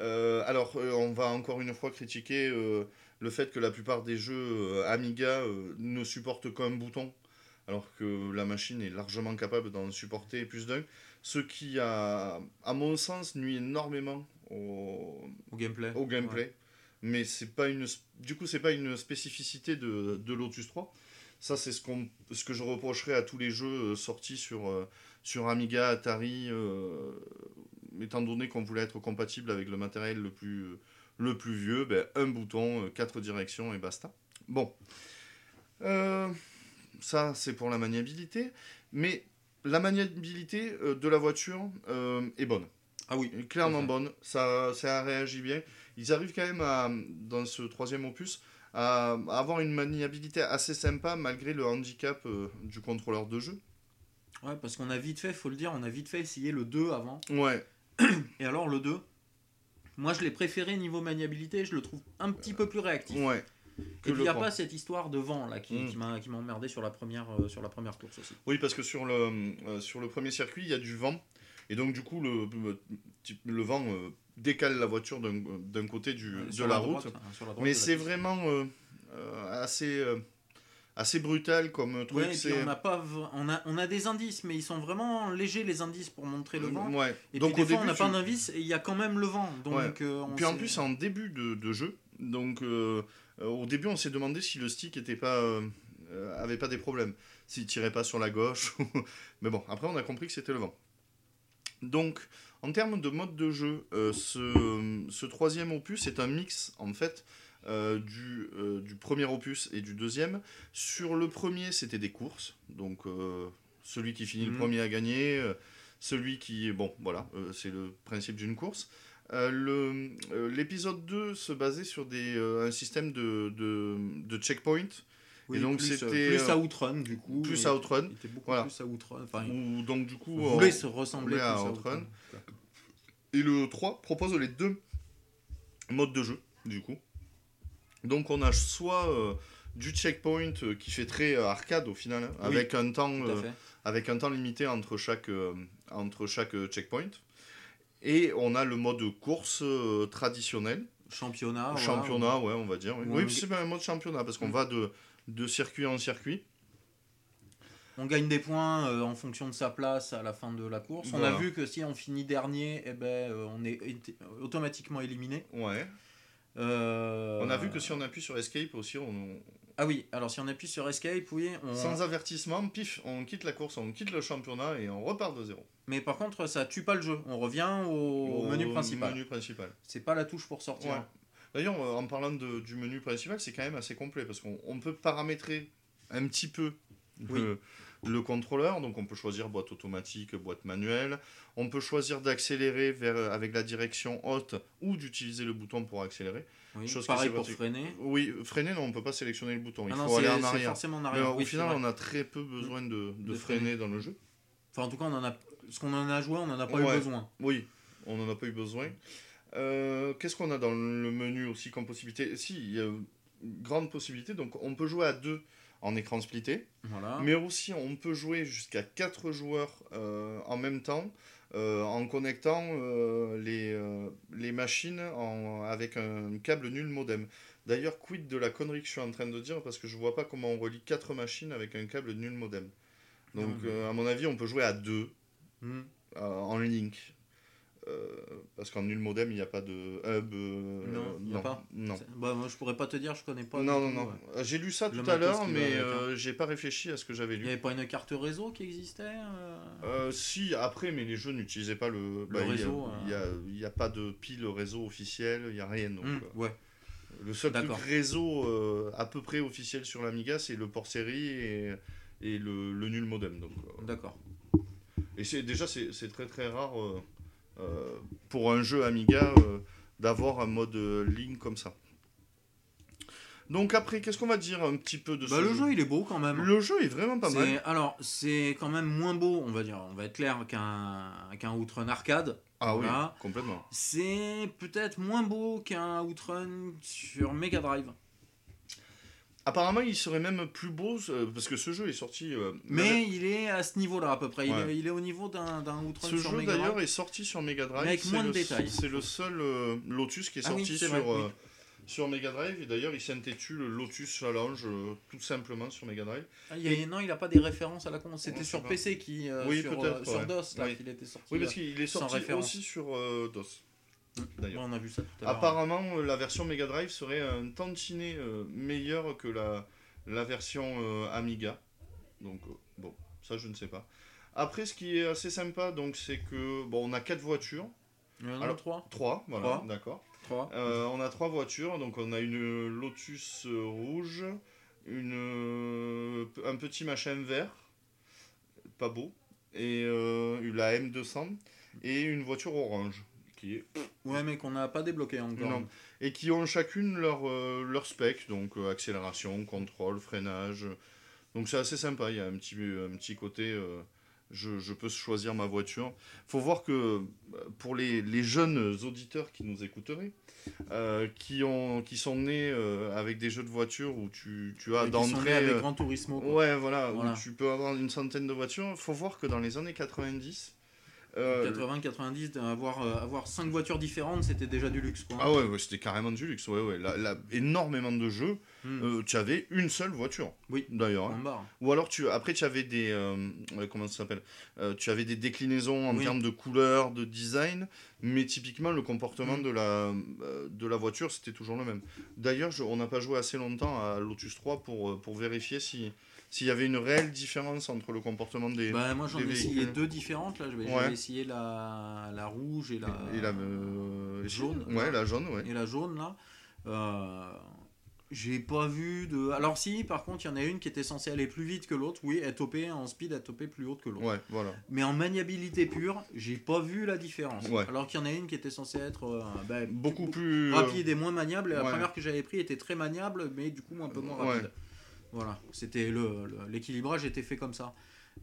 Euh, alors, euh, on va encore une fois critiquer euh, le fait que la plupart des jeux euh, Amiga euh, ne supportent qu'un bouton, alors que la machine est largement capable d'en supporter plus d'un. Ce qui, a, à mon sens, nuit énormément au,
Au gameplay.
au gameplay. Mais c'est pas une, du coup, c'est pas une spécificité de, de Lotus 3. Ça, c'est ce, qu'on, ce que je reprocherais à tous les jeux euh, sortis sur, euh, sur Amiga, Atari, euh, étant donné qu'on voulait être compatible avec le matériel le plus, le plus vieux, ben, un bouton, quatre directions et basta. Bon. Euh, ça, c'est pour la maniabilité. Mais la maniabilité de la voiture euh, est bonne
Ah oui.
clairement bonne, ça, ça réagit bien. Ils arrivent quand même à, dans ce troisième opus à, avoir une maniabilité assez sympa malgré le handicap euh, du contrôleur de jeu.
Ouais, parce qu'on a vite fait, faut le dire, on a vite fait essayer le 2 avant.
Ouais,
Et alors, le 2, moi je l'ai préféré niveau maniabilité, je le trouve un petit peu plus réactif.
ouais.
Et
que le
il n'y a pas cette histoire de vent là qui,
Mm.
m'a qui m'a emmerdé sur la première euh, sur la première course aussi.
Oui, parce que sur le, euh, sur le premier circuit, il y a du vent. Et donc, du coup, le, le, le vent euh, décale la voiture d'un côté du,
Euh,
de la,
droite,
route.
hein, sur la droite
Mais c'est vraiment euh, euh, assez, euh, assez brutal comme truc.
Ouais, et puis
c'est-
on a pas on a on a des indices mais ils sont vraiment légers les indices pour montrer le vent.
Ouais.
Et
donc,
puis
au
des fois on n'a pas
tu-
d'indice et il y a quand même le vent. Donc on
Puis en plus, en début de, de jeu, donc au début, on s'est demandé si le stick était pas, avait pas des problèmes, s'il tirait pas sur la gauche. Mais bon, après, on a compris que c'était le vent. Donc, en termes de mode de jeu, euh, ce, ce troisième opus est un mix, en fait, euh, du, euh, du premier opus et du deuxième. Sur le premier, c'était des courses, donc celui qui finit le
Mhm.
premier a gagné, euh, celui qui... Bon, voilà, c'est le principe d'une course. L'épisode 2 se basait sur des, un système de, de, de checkpoint,
oui,
et donc
plus,
c'était,
plus
euh,
à Outrun du coup.
plus à Outrun,
Il était beaucoup
Voilà.
plus à Outrun. Enfin,
où donc du coup...
voulait se ressembler plus
à
à
Outrun.
Outrun.
Et le 3 propose les deux modes de jeu, du coup. Donc on a soit euh, du checkpoint euh, qui fait très euh, arcade au final, hein,
Oui,
avec, un temps, euh, avec un temps limité entre chaque, euh, entre chaque euh, checkpoint. Et on a le mode course euh, traditionnel,
Championnat. voilà.
championnat, ouais, on va dire. Oui,
Ou
Oui, c'est un mode championnat parce qu'on
Mm.
va de, de circuit en circuit.
On gagne des points euh, en fonction de sa place à la fin de la course. On a vu que si on finit dernier, eh ben, euh, on est automatiquement éliminé.
Ouais.
Euh,
On a vu que si on appuie sur Escape aussi, on...
Ah oui, alors si on appuie sur Escape, oui. On...
sans avertissement, pif, on quitte la course, on quitte le championnat et on repart de zéro.
Mais par contre, ça tue pas le jeu. On revient au, menu principal.
menu principal.
C'est pas la touche pour sortir.
Ouais. D'ailleurs, euh, en parlant de- du menu principal, c'est quand même assez complet parce qu'on on peut paramétrer un petit peu le, le contrôleur. Donc, on peut choisir boîte automatique, boîte manuelle. On peut choisir d'accélérer vers avec la direction haute ou d'utiliser le bouton pour accélérer.
Oui.
Chose
Pareil pour freiner.
Oui, freiner, non, on peut pas sélectionner le bouton. Il
Ah non,
faut aller
c'est
en arrière.
forcément en
Mais
arrière.
au
oui,
final, on a très peu besoin de, de
De
freiner
freiner.
dans le jeu.
Enfin, en tout cas, on en a... ce qu'on en a joué, on en a pas
Ouais.
eu besoin.
Oui, on n'en a pas eu besoin. Euh, Qu'est-ce qu'on a dans le menu aussi comme possibilité? Si, il y a une grande possibilité. Donc, on peut jouer à deux en écran splitté.
Voilà.
Mais aussi, on peut jouer jusqu'à quatre joueurs euh, en même temps euh, en connectant euh, les, euh, les machines en- avec un câble nul modem. D'ailleurs, quid de la connerie que je suis en train de dire? Parce que je vois pas comment on relie quatre machines avec un câble nul modem. Donc,
Non, mais-
à mon avis, on peut jouer à deux
Hmm.
en link. Euh, parce qu'en nul modem, il n'y a pas de hub. euh,
Non, il y a pas
Non.
Bah, moi, je pourrais pas te dire, je connais pas.
Non, non, non.
ouais.
Euh, J'ai lu ça
Le
tout à l'heure, mais
avec, hein.
euh, j'ai pas réfléchi à ce que j'avais
Il
lu.
n'y avait pas une carte réseau qui existait euh
Euh, si, après, mais les jeux n'utilisaient pas le, bah, il y a-
réseau,
Il n'y a, il pas de pile réseau officiel, il n'y a rien. Donc, euh,
Ouais.
le seul truc réseau euh, à peu près officiel sur l'Amiga, c'est le port série et, et le, le nul modem. Donc, euh,
D'accord.
et c'est déjà, c'est très très rare euh, euh, pour un jeu Amiga euh, d'avoir un mode euh, ligne comme ça. Donc après, qu'est-ce qu'on va dire un petit peu de
Bah,
ce
le
jeu
jeu, il est beau quand même.
Le jeu est vraiment pas mal.
Alors, c'est quand même moins beau, on va dire, on va être clair, qu'un qu'un Outrun arcade.
Ah oui, complètement.
C'est peut-être moins beau qu'un Outrun sur Mega Drive.
Apparemment, il serait même plus beau euh, parce que ce jeu est sorti. euh,
Mais il est à ce niveau-là à peu près. Il, est, il est au niveau d'un d'un Outrun
Ce
sur
jeu d'ailleurs est sorti sur Mega Drive.
Avec
C'est
moins de
le-
détails.
C'est le seul euh, Lotus qui est
Ah oui,
sorti sur,
vrai, oui.
sur Mega Drive. Et d'ailleurs, il s'intitule Lotus Challenge tout simplement sur Mega Drive.
Ah, il y a- non, il n'a pas des références à la con. C'était sur PC qui,
Oui,
sur,
peut-être,
sur. DOS là qu'il était sorti.
Oui, parce qu'il est sorti aussi sur DOS. D'ailleurs.
on a vu ça tout à l'heure.
Apparemment, euh, la version Mega Drive serait un tantinet euh, meilleure que la, la version euh, Amiga. Donc, euh, bon, ça je ne sais pas. Après, ce qui est assez sympa, donc, c'est que bon, on a quatre voitures,
Il y en a
Alors-
trois.
trois, voilà,
Trois.
d'accord.
Trois.
Euh, on a trois voitures, donc on a une Lotus euh, rouge, une, euh, un petit machin vert, pas beau, et euh, la M200, et une voiture orange, qui est
Ouais, mais qu'on n'a pas débloqué encore.
Non. et qui ont chacune leur, euh, leur spec, donc euh, accélération, contrôle, freinage. Donc c'est assez sympa, il y a un petit, un petit côté, euh, je, je peux choisir ma voiture. faut voir que euh, pour les, les jeunes auditeurs qui nous écouteraient, euh, qui, ont, qui sont nés euh, avec des jeux de voitures où tu, tu as d'entrée...
avec
euh,
Gran Turismo. quoi.
Ouais, voilà,
Voilà.
où tu peux avoir une centaine de voitures. faut voir que dans les années 90... euh,
80-90, avoir, euh, avoir 5 voitures différentes, c'était déjà du luxe. Quoi.
Ah ouais, ouais, c'était carrément du luxe. Ouais, ouais. Là, là, énormément de jeux,
Hmm.
euh, tu avais une seule voiture.
Oui.
D'ailleurs. hein. Ou alors, tu, après, tu avais des. euh, comment ça s'appelle Euh, Tu avais des déclinaisons en
Oui.
termes de couleur, de design, mais typiquement, le comportement
Mm.
de, la, euh, de la voiture, c'était toujours le même. D'ailleurs, on n'a pas joué assez longtemps à Lotus 3 pour, euh, pour vérifier si. S'il y avait une réelle différence entre le comportement des.
Bah, moi j'en ai essayé deux différentes là. J'avais
Ouais.
essayé la, la rouge et la,
et la euh,
jaune,
Ouais,
là.
la jaune, ouais.
et la jaune là. Euh, j'ai pas vu de. Alors si, par contre, il y en a une qui était censée aller plus vite que l'autre. Oui, elle topait en speed, elle topait plus haute que l'autre.
Ouais, voilà.
Mais en maniabilité pure, j'ai pas vu la différence.
Ouais.
Alors qu'il y en a une qui était censée être euh, bah,
Beaucoup plus.
rapide et moins maniable. La
ouais.
première que j'avais pris était très maniable, mais du coup un peu moins rapide. Voilà, c'était le l'équilibrage était fait comme ça.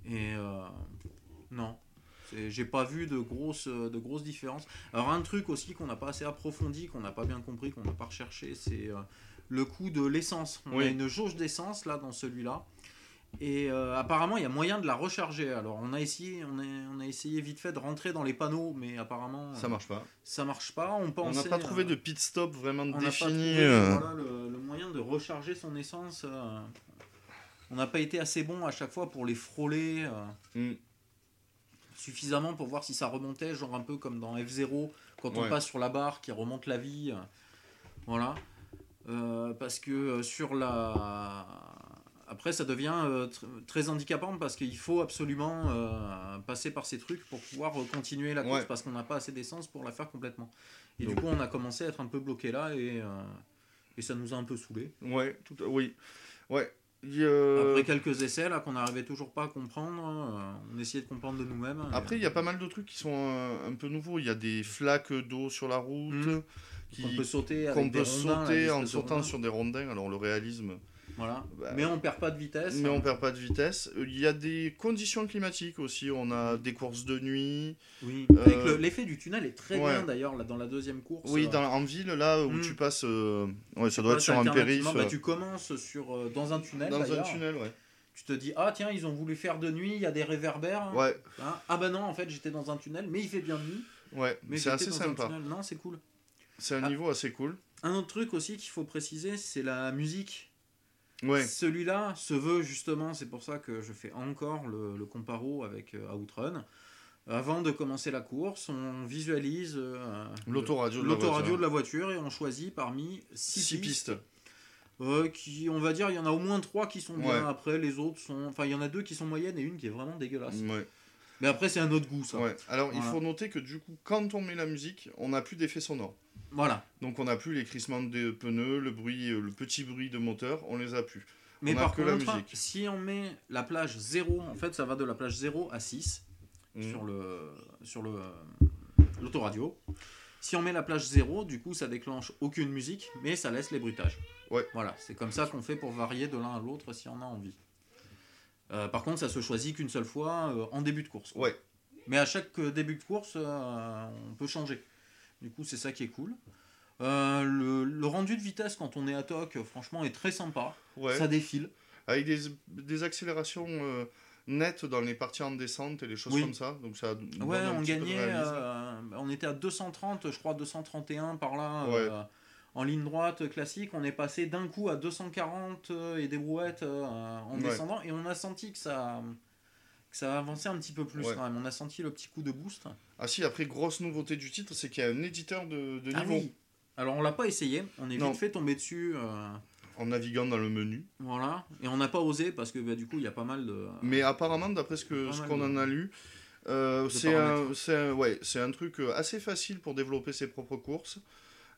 Et euh, non, j'ai pas vu de grosses de grosses différences. Alors un truc aussi qu'on n'a pas assez approfondi, qu'on n'a pas bien compris, qu'on n'a pas recherché, c'est euh, le coût de l'essence. On
Oui.
a une jauge d'essence là dans celui-là. Et euh, apparemment, il y a moyen de la recharger. Alors, on a essayé, on a, on a essayé vite fait de rentrer dans les panneaux, mais apparemment,
Ça marche pas.
ça marche pas. On
n'a pas trouvé
euh,
de pit stop vraiment défini. euh.
voilà, le, le moyen de recharger son essence. euh, on n'a pas été assez bon à chaque fois pour les frôler euh,
Mm.
suffisamment pour voir si ça remontait, genre un peu comme dans F0, quand on passe sur la barre qui remonte la vie. voilà. Parce que sur la. Après, ça devient euh, tr- très handicapant parce qu'il faut absolument euh, passer par ces trucs pour pouvoir euh, continuer la course
Ouais.
parce qu'on n'a pas assez d'essence pour la faire complètement. Et
Donc-
du coup, on a commencé à être un peu bloqué là et, et ça nous a un peu saoulé.
Ouais, tout, oui. Ouais.
Après quelques essais là qu'on n'arrivait toujours pas à comprendre, euh, on essayait de comprendre de nous-mêmes.
Après, il y a pas mal de trucs qui sont un peu nouveaux. Il y a des flaques d'eau sur la route. Qui-
qu'on peut sauter, avec
qu'on
des
peut
rondins, là,
sauter en sautant
rondins.
sur des rondins. Alors le réalisme,
Voilà.
Bah,
mais on perd pas de vitesse.
mais on perd pas de vitesse. Il y a des conditions climatiques aussi. On a des courses de nuit.
Oui.
Euh,
le- l'effet du tunnel est très
ouais.
bien d'ailleurs là dans la deuxième course.
Oui,
euh,
dans, en ville, là où
Mhm.
tu passes. euh, Ouais, ça doit être sur un périph.
bah,
euh,
tu commences sur dans un tunnel.
Dans un tunnel, ouais.
Tu te dis ah tiens ils ont voulu faire de nuit, il y a des réverbères.
Ouais,
Hein. Ah bah non en fait j'étais dans un tunnel mais il fait bien nuit.
ouais.
Mais
C'est assez sympa.
Non c'est cool.
C'est un
Ah.
niveau assez cool.
Un autre truc aussi qu'il faut préciser c'est la musique.
Ouais.
Celui-là se veut justement, c'est pour ça que je fais encore le, le comparo avec euh, Outrun. Avant de commencer la course, on visualise euh,
L'autoradio de la voiture.
de la voiture et on choisit parmi six,
Six
pistes.
pistes.
euh, qui, on va dire, il y en a au moins trois qui sont bien.
Ouais.
Après, les autres sont. Enfin, il y en a deux qui sont moyennes et une qui est vraiment dégueulasse.
Ouais.
Mais après, c'est un autre goût, ça.
Ouais. Alors, il faut noter que du coup, quand on met la musique, on n'a plus d'effet sonore.
Voilà.
Donc, on n'a plus les crissements de pneus, le bruit, euh, le petit bruit de moteur, on les a plus.
Mais
On
par
que la
contre,
musique.
si on met la plage 0, en fait, ça va de la plage 0 à 6.
Mhm.
sur le sur le l'autoradio. Si on met la plage 0, du coup ça déclenche aucune musique, mais ça laisse les bruitages.
Ouais.
Voilà, c'est comme ça qu'on fait pour varier de l'un à l'autre si on a envie. Euh, par contre, ça se choisit qu'une seule fois euh, en début de course.
Ouais.
Mais à chaque euh, début de course, on peut changer. Du coup, c'est ça qui est cool. Le, le rendu de vitesse quand on est à toc, franchement, est très sympa.
Ouais.
Ça défile.
Avec des, des accélérations nettes dans les parties en descente et les choses
Oui.
comme ça. Donc, ça
Ouais, on gagnait. on était à 230, je crois 231 par là.
Ouais.
En ligne droite classique, on est passé d'un coup à 240 euh, et des brouettes euh, en
Ouais.
descendant et on a senti que ça, que ça avançait un petit peu plus
Ouais.
quand même. On a senti le petit coup de boost.
Ah si, après, grosse nouveauté du titre, c'est qu'il y a un éditeur de, de
Ah
niveau
oui. Alors on l'a pas essayé, on est
Non.
vite fait tombé dessus. euh,
en naviguant dans le menu.
voilà. Et on n'a pas osé parce que bah, du coup il y a pas mal de.
Mais apparemment, d'après ce qu'on
de-
en a lu, euh, c'est un, un- ouais, un truc assez facile pour développer ses propres courses.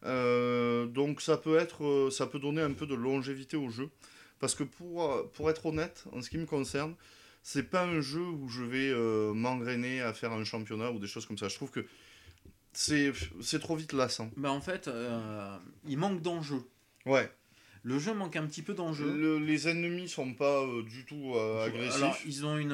Euh, donc ça peut, être, euh, ça peut donner un peu de longévité au jeu. Parce que pour, euh, pour être honnête, en ce qui me concerne, c'est pas un jeu où je vais euh, m'engrainer à faire un championnat ou des choses comme ça. Je trouve que c'est c'est trop vite lassant.
Bah en fait, euh, il manque d'enjeu.
Ouais.
Le jeu manque un petit peu d'enjeu.
Le- les ennemis sont pas euh, du tout euh, agressifs.
Alors, ils ont une.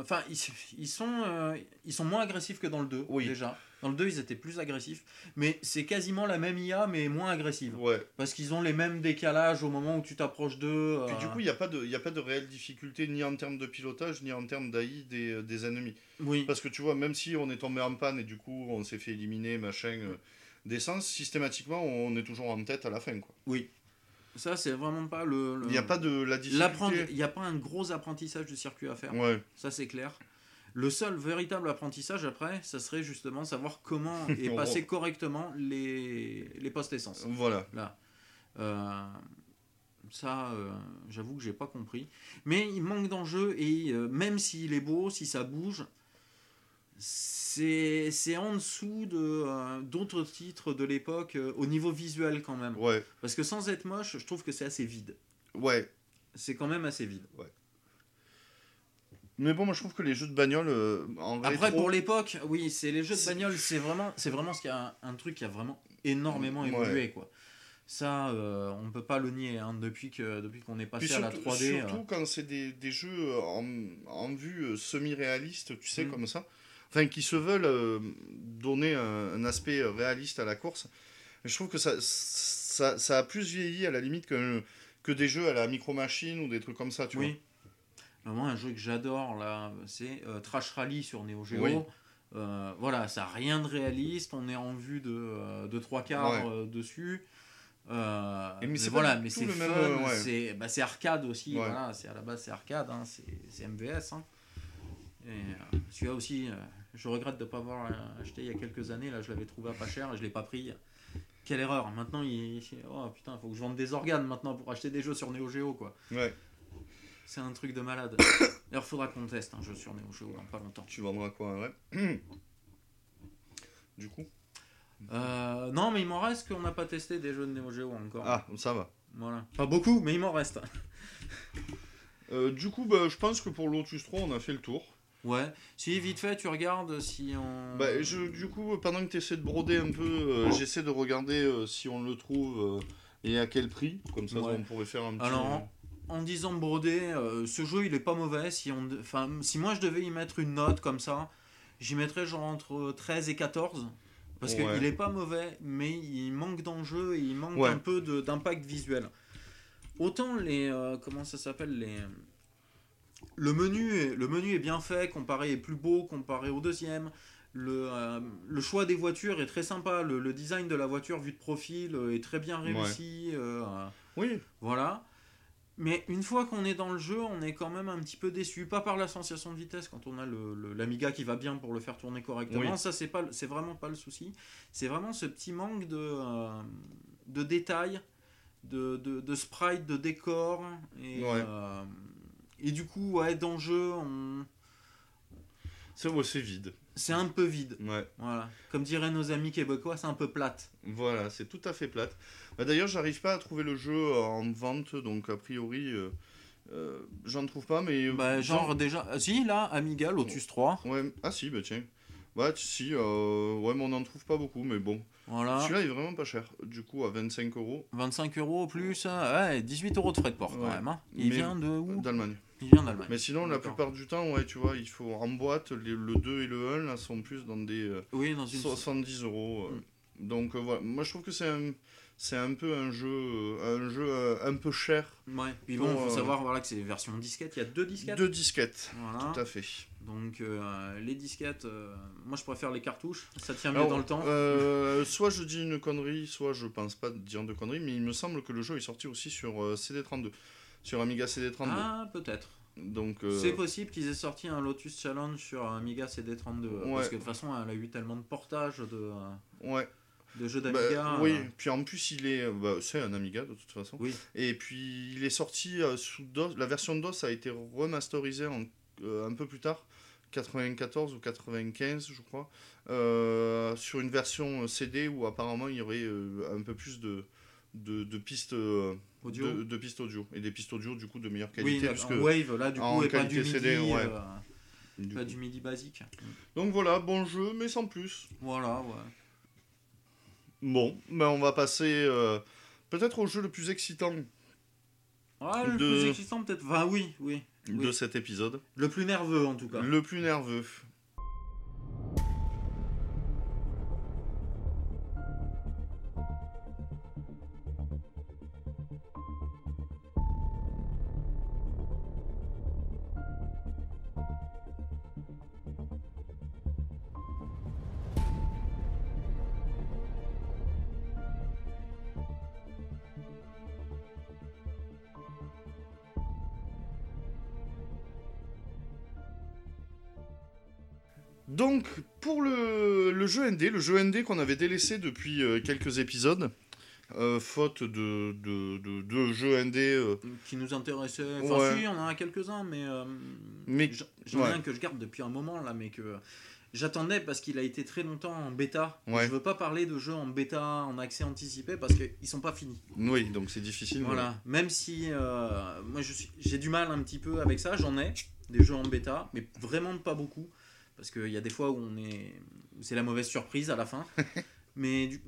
Enfin, ils, ils sont, ils sont moins agressifs que dans le 2,
Oui.
déjà. Dans le 2, ils étaient plus agressifs. Mais c'est quasiment la même IA, mais moins agressive.
ouais.
Parce qu'ils ont les mêmes décalages au moment où tu t'approches d'eux.
Puis
euh,
du coup, il n'y a, pas de- y a pas de réelle difficulté ni en termes de pilotage, ni en termes d'AI des, des ennemis.
oui.
Parce que tu vois, même si on est tombé en panne et du coup on s'est fait éliminer, machin, euh, d'essence, systématiquement on est toujours en tête à la fin. quoi.
Oui. Ça, c'est vraiment pas le. le-
Il n'y a pas de la difficulté.
Il n'y a pas un gros apprentissage du circuit à faire.
Ouais,
Ça, c'est clair. Le seul véritable apprentissage après, ça serait justement savoir comment et passer correctement les, les postes essence.
voilà.
Là. Euh, ça, euh, j'avoue que j'ai pas compris. Mais il manque d'enjeu et euh, même s'il est beau, si ça bouge, c'est c'est en dessous de d'autres titres de l'époque au niveau visuel quand même.
Ouais,
Parce que sans être moche, je trouve que c'est assez vide.
ouais.
C'est quand même assez vide.
Mais bon, moi je trouve que les jeux de bagnole euh, en
Après,
rétro-
pour l'époque, oui, c'est les jeux de bagnole, c'est vraiment, c'est vraiment ce qui a un, un truc qui a vraiment énormément
Ouais.
évolué, quoi. Ça, euh, on peut pas le nier, hein, depuis que depuis qu'on est passé à la
surtout,
3D.
surtout
euh,
quand c'est des, des jeux en, en vue euh, semi-réaliste, tu sais,
Mm.
comme ça. Enfin, qui se veulent euh, donner un, un aspect euh, réaliste à la course. Je trouve que ça, ça, ça a plus vieilli à la limite que, que des jeux à la Micro Machine ou des trucs comme ça, tu
oui. Moi, un jeu que j'adore là, c'est euh, Trash Rally sur Neo Geo.
Oui.
Euh, voilà, ça a rien de réaliste. On est en vue de, euh, de trois quarts
Ouais.
dessus. Euh,
mais
mais voilà, mais c'est fun,
euh, ouais.
c'est bah, c'est arcade aussi.
Ouais.
Voilà, c'est à la base c'est arcade, hein, c'est MVS. hein. Et euh, celui-là aussi, je regrette de ne pas avoir acheté il y a quelques années. Là, je l'avais trouvé à pas cher et je l'ai pas pris. Quelle erreur Maintenant, il oh putain, faut que je vende des organes maintenant pour acheter des jeux sur Neo Geo quoi.
Ouais,
C'est un truc de malade. D'ailleurs, faudra qu'on teste un jeu sur Neo Geo dans pas longtemps.
tu vendras quoi, ouais. du coup
Euh, non, mais il m'en reste qu'on n'a pas testé des jeux de Neo Geo encore.
Ah, ça va.
Voilà. Pas beaucoup, mais il m'en reste.
Euh, du coup, bah, je pense que pour Lotus 3, on a fait le tour.
Ouais. Si vite fait, tu regardes si on.
Bah, je, du coup, pendant que tu essaies de broder un peu, euh, j'essaie de regarder si on le trouve et à quel prix. Comme ça,
Ouais.
on pourrait faire un petit.
Alors, en disant broder, euh, ce jeu il est pas mauvais. Si, on, enfin, si moi je devais y mettre une note comme ça, j'y mettrais genre entre 13 et 14. Parce
Ouais.
qu'il est pas mauvais, mais il manque d'enjeu et il manque
Ouais.
un peu d'impact visuel. Autant les. euh, comment ça s'appelle les. Le menu, est, le menu est bien fait, comparé est plus beau comparé au deuxième. Le, euh, le choix des voitures est très sympa. Le, le design de la voiture vu de profil est très bien réussi.
Oui,
voilà. Mais une fois qu'on est dans le jeu, on est quand même un petit peu déçu. Pas par la sensation de vitesse quand on a le- le- l'Amiga qui va bien pour le faire tourner correctement.
Oui.
Ça, c'est pas, c'est vraiment pas le souci. C'est vraiment ce petit manque de, euh, de détails, de, de, de sprite, de décor. Et,
Ouais.
euh, et du coup, ouais, d'enjeu, on...
c'est ouais, c'est vide.
c'est un peu vide.
Ouais.
Voilà. Comme diraient nos amis québécois, c'est un peu plate.
Voilà, c'est tout à fait plate. Bah, D'ailleurs, j'arrive pas à trouver le jeu en vente, donc a priori, euh, euh, j'en trouve pas, mais.
Bah, genre déjà. ah, Si, là, Amiga, Lotus 3.
Ouais, ah si, bah tiens. Ouais, tu- si, euh, ouais, mais on n'en trouve pas beaucoup, mais bon.
Voilà.
Celui-là est vraiment pas cher, du coup, à 25 euros
25 euros plus, hein, ouais, 18 euros de frais de port quand même. hein. Il
Mais-
vient de où?
d'Allemagne.
Il vient d'Allemagne.
Mais sinon, la plupart du temps, ouais, tu vois, il faut en boîte, les- le 2 et le 1, là, sont plus dans des euh,
Oui, dans une.
70 euros. euh.
Mm.
Donc euh, voilà, moi je trouve que c'est un, c'est un peu un jeu, euh, un jeu euh, un peu cher.
Ouais. Puis bon,
Pour,
faut
euh,
savoir voilà, que c'est version disquette. Il y a deux disquettes.
Deux disquettes,
Voilà.
tout à fait.
Donc euh, les disquettes, euh, moi je préfère les cartouches. Ça tient mieux
Alors,
dans le temps.
euh, soit je dis une connerie, soit je pense pas dire de conneries, mais il me semble que le jeu est sorti aussi sur euh, CD32, sur Amiga CD32.
Ah, peut-être.
Donc euh,
C'est possible qu'ils aient sorti un Lotus Challenge sur Amiga CD32.
Ouais.
Parce que de toute façon, elle a eu tellement de portages de, euh,
ouais.
de jeux
Bah,
d'Amiga.
oui,
euh,
puis en plus il est, bah, c'est un Amiga de toute façon.
Oui.
Et puis il est sorti euh, sous DOS. La version DOS a été remasterisée en, euh, un peu plus tard, 94 ou 95 je crois, euh, sur une version CD où apparemment il y aurait euh, un peu plus de, de, de pistes euh,
Audio.
de, de pistes audio et des pistes audio du coup de meilleure
Oui,
qualité.
en
puisque-
Wave, là du coup, et pas du
qualité
MIDI.
CD, ouais.
euh,
du
pas
coup.
du MIDI basique.
Donc voilà, bon jeu mais sans plus.
Voilà, ouais.
Bon, ben on va passer euh, peut-être au jeu le plus excitant
Ouais, le
De-
plus excitant peut-être. Enfin, oui, oui.
de
Oui.
cet épisode,
Le plus nerveux en tout cas.
le plus nerveux. Donc, pour le, le jeu ND, le jeu ND qu'on avait délaissé depuis euh, quelques épisodes, euh, faute de, de, de, de jeux ND. euh,
Qui nous intéressait. Enfin,
Ouais.
si, on en a quelques-uns, mais. euh,
Mais-
J'en ai
ouais.
un que je garde depuis un moment là, mais que. J'attendais parce qu'il a été très longtemps en bêta.
Ouais.
Je veux pas parler de jeux en bêta, en accès anticipé, parce qu'ils sont pas finis.
oui, donc c'est difficile.
Voilà. Même si euh, moi j'ai du mal un petit peu avec ça, j'en ai des jeux en bêta, mais vraiment pas beaucoup, parce qu'il y a des fois où on est, c'est la mauvaise surprise à la fin. mais du-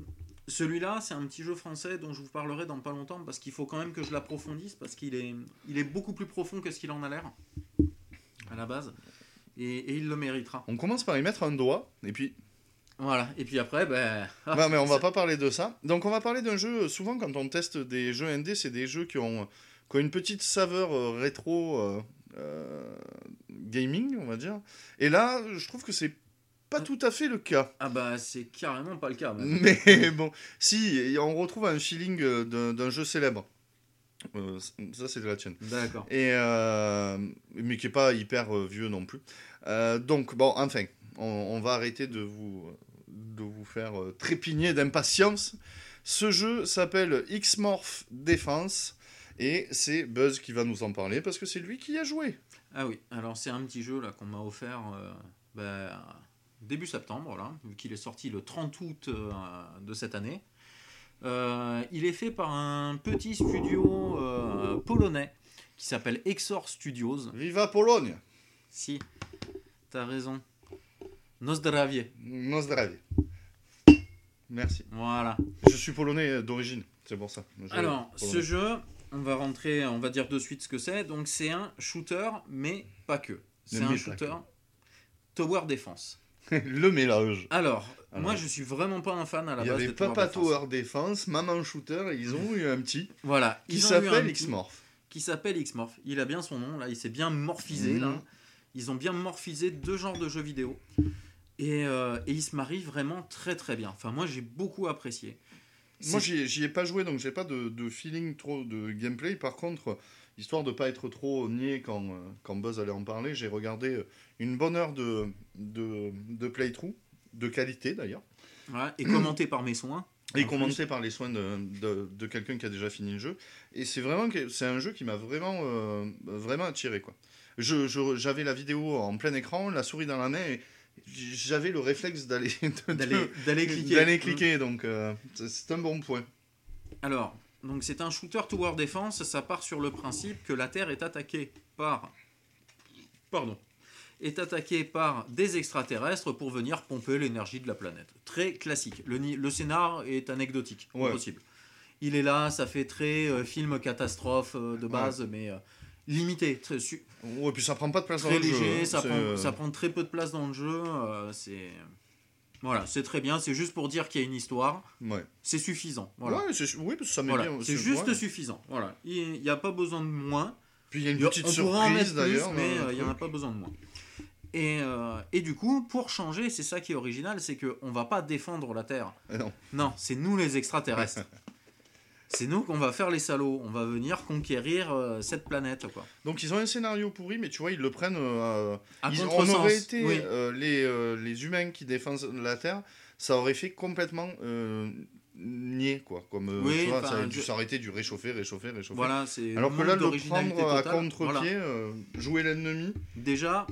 celui-là, c'est un petit jeu français dont je vous parlerai dans pas longtemps, parce qu'il faut quand même que je l'approfondisse, parce qu'il est, il est beaucoup plus profond que ce qu'il en a l'air à la base, et, et il le méritera.
On commence par y mettre un doigt, et puis.
Voilà. Et puis après, ben. ah,
non, mais on va pas parler de ça. Donc, on va parler d'un jeu. Souvent, quand on teste des jeux ND, c'est des jeux qui ont, qui ont une petite saveur euh, rétro euh, euh, gaming, on va dire. Et là, je trouve que c'est pas tout à fait le cas.
Ah bah c'est carrément pas le cas. même.
Mais bon, si, on retrouve un feeling euh, d'un jeu célèbre. Euh, ça, c'est de la tienne.
D'accord.
Et, euh, mais qui est pas hyper vieux non plus. Euh, donc, bon, enfin, on, on va arrêter de vous, de vous faire trépigner d'impatience. Ce jeu s'appelle X-Morph Defense. Et c'est Buzz qui va nous en parler parce que c'est lui qui y a joué.
Ah oui, alors c'est un petit jeu là qu'on m'a offert euh, bah, début septembre, là, vu qu'il est sorti le 30 août euh, de cette année. Euh, il est fait par un petit studio polonais qui s'appelle Exor Studios.
Viva Pologne
Si, t'as raison. Nozdravie.
No zdravie. Merci.
Voilà.
Je suis polonais d'origine, c'est pour ça. Je-
Alors, ce jeu, on va rentrer, on va dire de suite ce que c'est. Donc, c'est un shooter, mais pas que. C'est un shooter Tower Defense.
le mélange.
Alors,
Alors.
moi, je suis vraiment pas un fan à la
Il y
base
avait
de
Papa. Tower Defense, Maman Shooter, et ils ont eu un petit
Voilà.
qui s'appelle X-Morph.
Qui s'appelle X-Morph. Il a bien son nom, là. Il s'est bien morphisé,
Mhm.
là. Ils ont bien morphisé deux genres de jeux vidéo. Et, euh, et ils se marient vraiment très très bien. Enfin, moi, j'ai beaucoup apprécié.
Moi, j'y ai- pas joué, donc j'ai pas de, de feeling trop de gameplay. Par contre, histoire de pas être trop niais quand, quand Buzz allait en parler, j'ai regardé euh, une bonne heure de, de, de playthrough, de qualité d'ailleurs,
Ouais, et commenté par mes soins.
et
En
commenté par les soins de, de, de quelqu'un qui a déjà fini le jeu. Et c'est vraiment c'est un jeu qui m'a vraiment, euh, vraiment attiré. quoi. Je- je- J'avais la vidéo en plein écran, la souris dans la main, et j'avais le réflexe d'aller
D'aller cliquer.
d'aller cliquer, donc euh, c'est un bon point.
Alors, donc c'est un shooter tower defense, ça part sur le principe que la Terre est attaquée par pardon, est attaquée par des extraterrestres pour venir pomper l'énergie de la planète. Très classique. Le, scénar est anecdotique,
Ouais.
possible. Il est là, ça fait très euh, film catastrophe euh, de base, mais limité, très, su-
Ouais, puis ça prend pas de place dans le jeu.
léger, ça, prend,
euh,
ça prend très peu de place dans le jeu. euh, c'est voilà, c'est très bien. C'est juste pour dire qu'il y a une histoire.
Ouais.
C'est suffisant. Voilà.
Ouais, oui, parce que ça met
Voilà,
bien.
c'est juste suffisant. Voilà, il n'y a pas besoin de moins.
Puis il y a une
a-
petite
on mettre
surprise
plus,
d'ailleurs.
mais euh, il n'y en a pas besoin de moins. Et, euh, et du coup, pour changer, c'est ça qui est original, c'est qu'on va pas défendre la Terre.
Non.
Non, c'est nous les extraterrestres. c'est nous qu'on va faire les salauds. On va venir conquérir euh, cette planète, quoi.
Donc ils ont un scénario pourri, mais tu vois, ils le prennent. euh,
À
ils- on aurait été
oui.
euh, les, les humains qui défendent la Terre, ça aurait fait complètement nier, quoi. Comme,
Oui,
tu vois, ça aurait dû s'arrêter du réchauffer, réchauffer, réchauffer.
Voilà, c'est
Alors que là, le prendre à contre-pied,
Voilà.
jouer l'ennemi,
Déjà,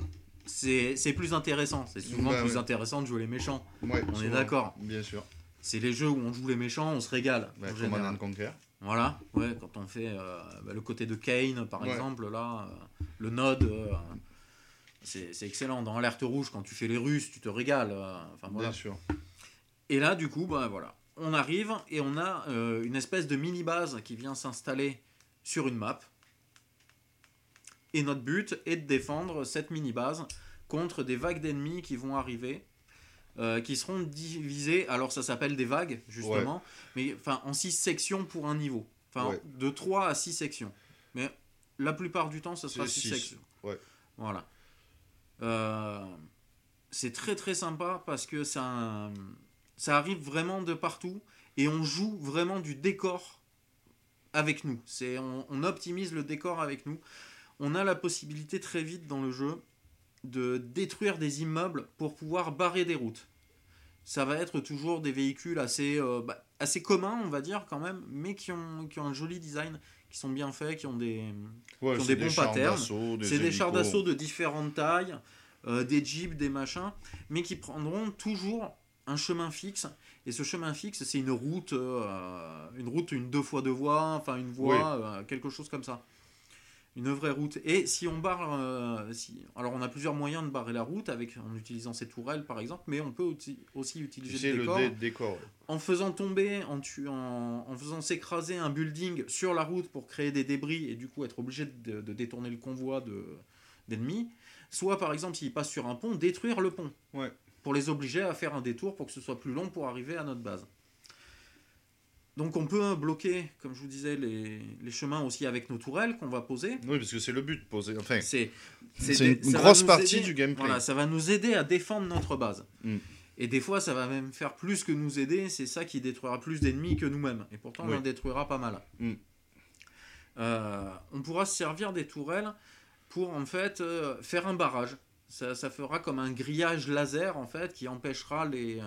c'est c'est plus intéressant. C'est souvent
Bah,
plus
ouais.
intéressant de jouer les méchants.
ouais,
On est d'accord.
Bien sûr.
C'est les jeux où on joue les méchants, on se régale.
Bah,
en
Command and Conquer.
Voilà, ouais, quand on fait euh, bah, le côté de Kane, par
Ouais.
exemple, là, euh, le Node, euh, c'est excellent. Dans Alerte Rouge, quand tu fais les Russes, tu te régales. enfin, voilà.
Bien sûr.
Et là, du coup, bah, voilà, on arrive et on a une espèce de mini-base qui vient s'installer sur une map. Et notre but est de défendre cette mini-base contre des vagues d'ennemis qui vont arriver, euh, qui seront divisées. Alors, ça s'appelle des vagues, justement, mais enfin en six sections pour un niveau. Enfin,
Ouais.
de 3 à 6 sections. Mais la plupart du temps, ce sera
C'est
6
six,
sections.
ouais.
Voilà. Euh, c'est très très sympa parce que ça, ça arrive vraiment de partout et on joue vraiment du décor avec nous. C'est, on, on optimise le décor avec nous. On a la possibilité très vite dans le jeu de détruire des immeubles pour pouvoir barrer des routes. Ça va être toujours des véhicules assez, euh, bah, assez communs, on va dire quand même, mais qui ont, qui ont un joli design, qui sont bien faits, qui ont des,
Ouais,
Qui ont
c'est
des bons
chars
patterns.
d'assaut,
c'est des chars d'assaut de différentes tailles, euh, des jeeps, des machins, mais qui prendront toujours un chemin fixe. Et ce chemin fixe, c'est une route, euh, une route, une deux fois deux voies, enfin une voie, quelque chose comme ça. Une vraie route. Et si on barre, euh, si, alors on a plusieurs moyens de barrer la route avec, en utilisant ces tourelles par exemple, mais on peut aussi, aussi utiliser le
le
décor
dé- décor.
en faisant tomber, en, tu- en, en faisant s'écraser un building sur la route pour créer des débris et du coup être obligé de, de détourner le convoi de- d'ennemis. Soit par exemple s'ils passent sur un pont, détruire le pont.
Ouais.
Pour les obliger à faire un détour pour que ce soit plus long pour arriver à notre base. Donc on peut bloquer, comme je vous disais, les, les chemins aussi avec nos tourelles qu'on va poser.
Oui, parce que c'est le but de poser. Enfin,
C'est
une grosse partie
aider-
du gameplay.
Voilà, ça va nous aider à défendre notre base.
Mm.
Et des fois, ça va même faire plus que nous aider. C'est ça qui détruira plus d'ennemis que nous-mêmes. Et pourtant, on en détruira pas mal.
Mm.
Euh, on pourra se servir des tourelles pour en fait euh, faire un barrage. Ça, ça fera comme un grillage laser en fait qui empêchera les, euh,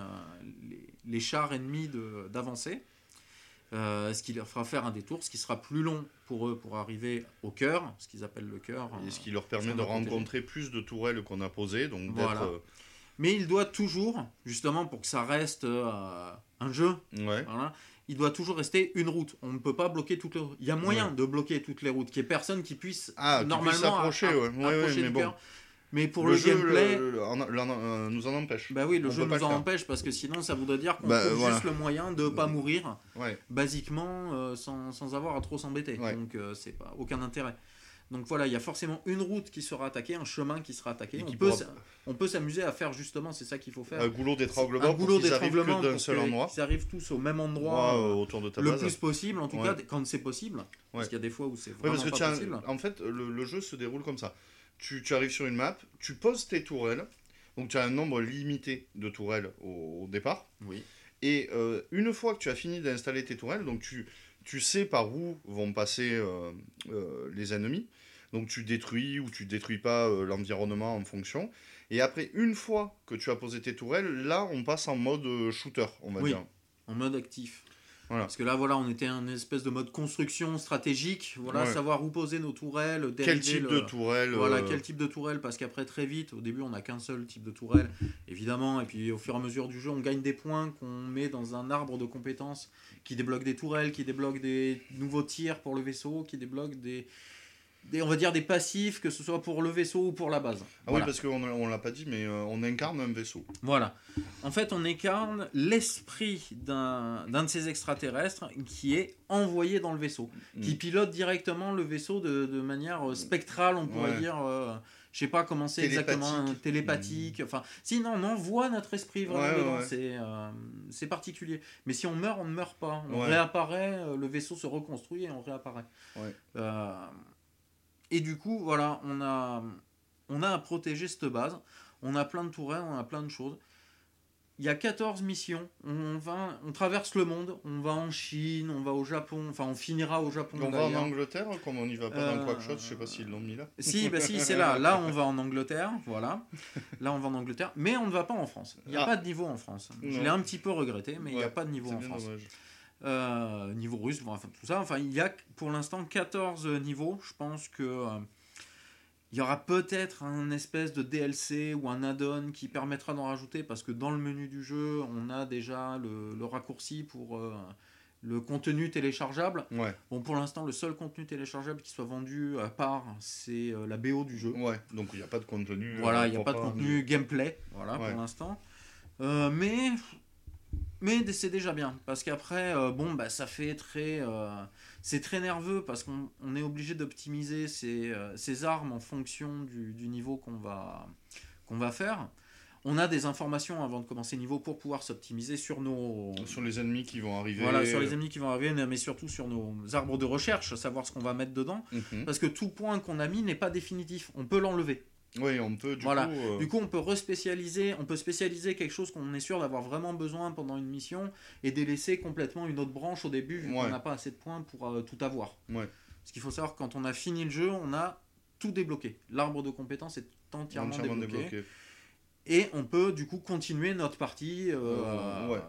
les, les chars ennemis d'avancer. Euh, ce qui leur fera faire un détour, ce qui sera plus long pour eux pour arriver au cœur, ce qu'ils appellent le cœur.
Et ce
euh,
qui leur permet de rencontrer plus de tourelles qu'on a posées. Donc.
Voilà. Mais il doit toujours, justement pour que ça reste euh, un jeu,
euh, ouais.
voilà, il doit toujours rester une route. On ne peut pas bloquer toutes les routes. Il y a moyen de bloquer toutes les routes, qu'il n'y ait personne qui puisse
Ah, qui puisse
normalement
ouais,
approcher
mais
du
bon.
cœur. Mais pour
le,
le,
jeu
gameplay,
le- le- euh, nous en empêche.
bah oui, le
on
jeu nous en empêche parce que sinon ça voudrait dire qu'on
Bah,
trouve
voilà.
juste le moyen de ne pas mourir
Ouais.
basiquement euh, sans, sans avoir à trop s'embêter.
Ouais.
Donc euh, c'est pas aucun intérêt. Donc voilà, il y a forcément une route qui sera attaquée, un chemin qui sera attaqué. On peut, on peut s'améser à faire justement, c'est ça qu'il faut faire.
Un goulot d'étranglement
un goulot d'étranglement
d'un seul endroit.
qu'ils arrivent tous au même endroit
Ouais,
euh,
autour de ta
le
base.
plus possible, en tout
Ouais.
cas quand c'est possible.
Ouais.
Parce qu'il y a des fois où c'est vraiment
parce que
pas possible.
en fait, le, le jeu se déroule comme ça. Tu, tu arrives sur une map, tu poses tes tourelles, donc tu as un nombre limité de tourelles au, au départ.
Oui.
Et euh, une fois que tu as fini d'installer tes tourelles, donc tu, tu sais par où vont passer euh, euh, les ennemis. Donc tu détruis ou tu détruis pas l'environnement en fonction. Et après, une fois que tu as posé tes tourelles, là on passe en mode shooter, on va
Oui.
dire.
En mode actif.
Voilà.
Parce que là, voilà, on était en espèce de mode construction stratégique. Voilà,
Ouais. savoir
où poser nos tourelles,
Quel
dériver
type
le-
de tourelle
Voilà,
euh,
quel type de tourelle Parce qu'après, très vite, au début, on n'a qu'un seul type de tourelle, évidemment. Et puis, au fur et à mesure du jeu, on gagne des points qu'on met dans un arbre de compétences qui débloque des tourelles, qui débloque des nouveaux tirs pour le vaisseau, qui débloque des, des on va dire, des passifs, que ce soit pour le vaisseau ou pour la base.
Ah
Voilà.
oui, parce qu'on on l'a pas dit, mais euh, on incarne un vaisseau.
Voilà. En fait, on incarne l'esprit d'un de ces extraterrestres qui est envoyé dans le vaisseau, qui
Mm.
pilote directement le vaisseau de, de manière euh, spectrale, on pourrait
Ouais.
dire. euh, je sais pas comment c'est exactement,
Télépathique.
euh, télépathique. Enfin, si non, on envoie notre esprit vraiment
Ouais, ouais,
dedans.
ouais.
C'est euh, c'est particulier. Mais si on meurt, on ne meurt pas. On
Ouais.
réapparaît, le vaisseau se reconstruit et on réapparaît. Euh, et du coup, voilà, on a, on a à protéger cette base. On a plein de tourelles, on a plein de choses. Il y a 14 missions. On, va, on traverse le monde. On va en Chine, on va au Japon. Enfin, on finira au Japon.
On va en. Angleterre, comme on n'y va pas dans
Euh,
Quackshot, je sais pas s'ils l'ont mis là.
Si, bah si, c'est là. Là, on va en Angleterre. Voilà. Là, on va en Angleterre. Mais on ne va pas en France. Il n'y a
Ah.
pas de niveau en France. Je l'ai un petit peu regretté, mais il n'y a pas de niveau en France.
dommage.
Euh, niveau russe, bon, enfin tout ça. Enfin, il y a pour l'instant 14 niveaux. Je pense que euh, il y aura peut-être un espèce de DLC ou un add-on qui permettra d'en rajouter parce que dans le menu du jeu, on a déjà le, le raccourci pour euh, le contenu téléchargeable.
Ouais,
Bon, pour l'instant, le seul contenu téléchargeable qui soit vendu à part, c'est la BO du jeu.
ouais. Donc il n'y a pas de contenu.
Voilà, il n'y a pas de contenu gameplay, voilà,
Ouais.
pour l'instant. Mais mais c'est déjà bien, parce qu'après, euh, bon, bah, ça fait très... euh, c'est très nerveux, parce qu'on on est obligé d'optimiser ses, euh, ses armes en fonction du, du niveau qu'on va, qu'on va faire. On a des informations avant de commencer le niveau pour pouvoir s'optimiser sur nos...
Sur les ennemis qui vont arriver.
Voilà, sur les ennemis qui vont arriver, mais surtout sur nos arbres de recherche, savoir ce qu'on va mettre dedans.
Mhm.
Parce que tout point qu'on a mis n'est pas définitif, on peut l'enlever.
Oui, on peut du
Voilà.
coup. euh,
Du coup, on peut respécialiser, on peut spécialiser quelque chose qu'on est sûr d'avoir vraiment besoin pendant une mission et délaisser complètement une autre branche au début vu qu'on n'a pas assez de points pour euh, tout avoir.
Ouais.
Parce qu'il faut savoir que quand on a fini le jeu, on a tout débloqué. L'arbre de compétences est entièrement,
entièrement
débloqué.
débloqué.
Et on peut du coup continuer notre partie, Euh,
ouais.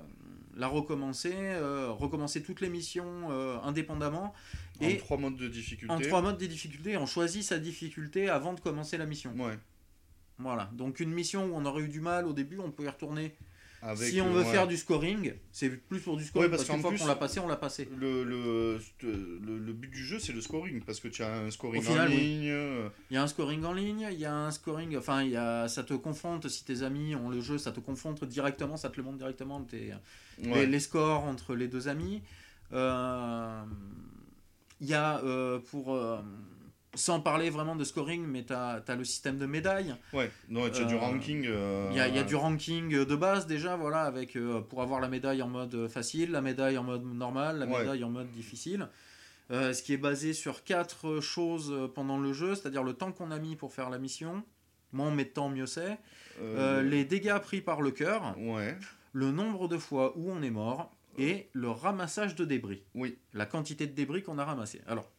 La recommencer, euh, recommencer toutes les missions euh, indépendamment.
En
Et
trois modes de difficulté.
en trois modes de difficulté, on choisit sa difficulté avant de commencer la mission.
Ouais.
Voilà, donc une mission où on aurait eu du mal au début, on peut y retourner.
Avec,
si on
euh,
veut
ouais.
faire du scoring, c'est plus pour du scoring
Ouais, parce
parce, qu'une fois qu'on l'a passé, on l'a passé.
Le, le, le, le but du jeu, c'est le scoring, parce que tu as un scoring
Au final,
en ligne. euh,
Il y a un scoring en ligne, il y a un scoring, enfin, il y a, ça te confronte, si tes amis ont le jeu, ça te confronte directement, ça te le montre directement, tes,
ouais.
les, les scores entre les deux amis. Euh, Il y a euh, pour, euh, sans parler vraiment de scoring, mais tu as, le système de médailles.
Ouais, non, tu as du ranking.
Il y, a, y, a du ranking de base déjà, voilà, avec pour avoir la médaille en mode facile, la médaille en mode normal, la médaille en mode difficile. ce qui est basé sur quatre choses pendant le jeu, c'est-à-dire le temps qu'on a mis pour faire la mission. Moins on met de temps, mieux c'est. les dégâts pris par le cœur.
Ouais.
Le nombre de fois où on est mort et le ramassage de débris.
Oui.
La quantité de débris qu'on a ramassé. Alors,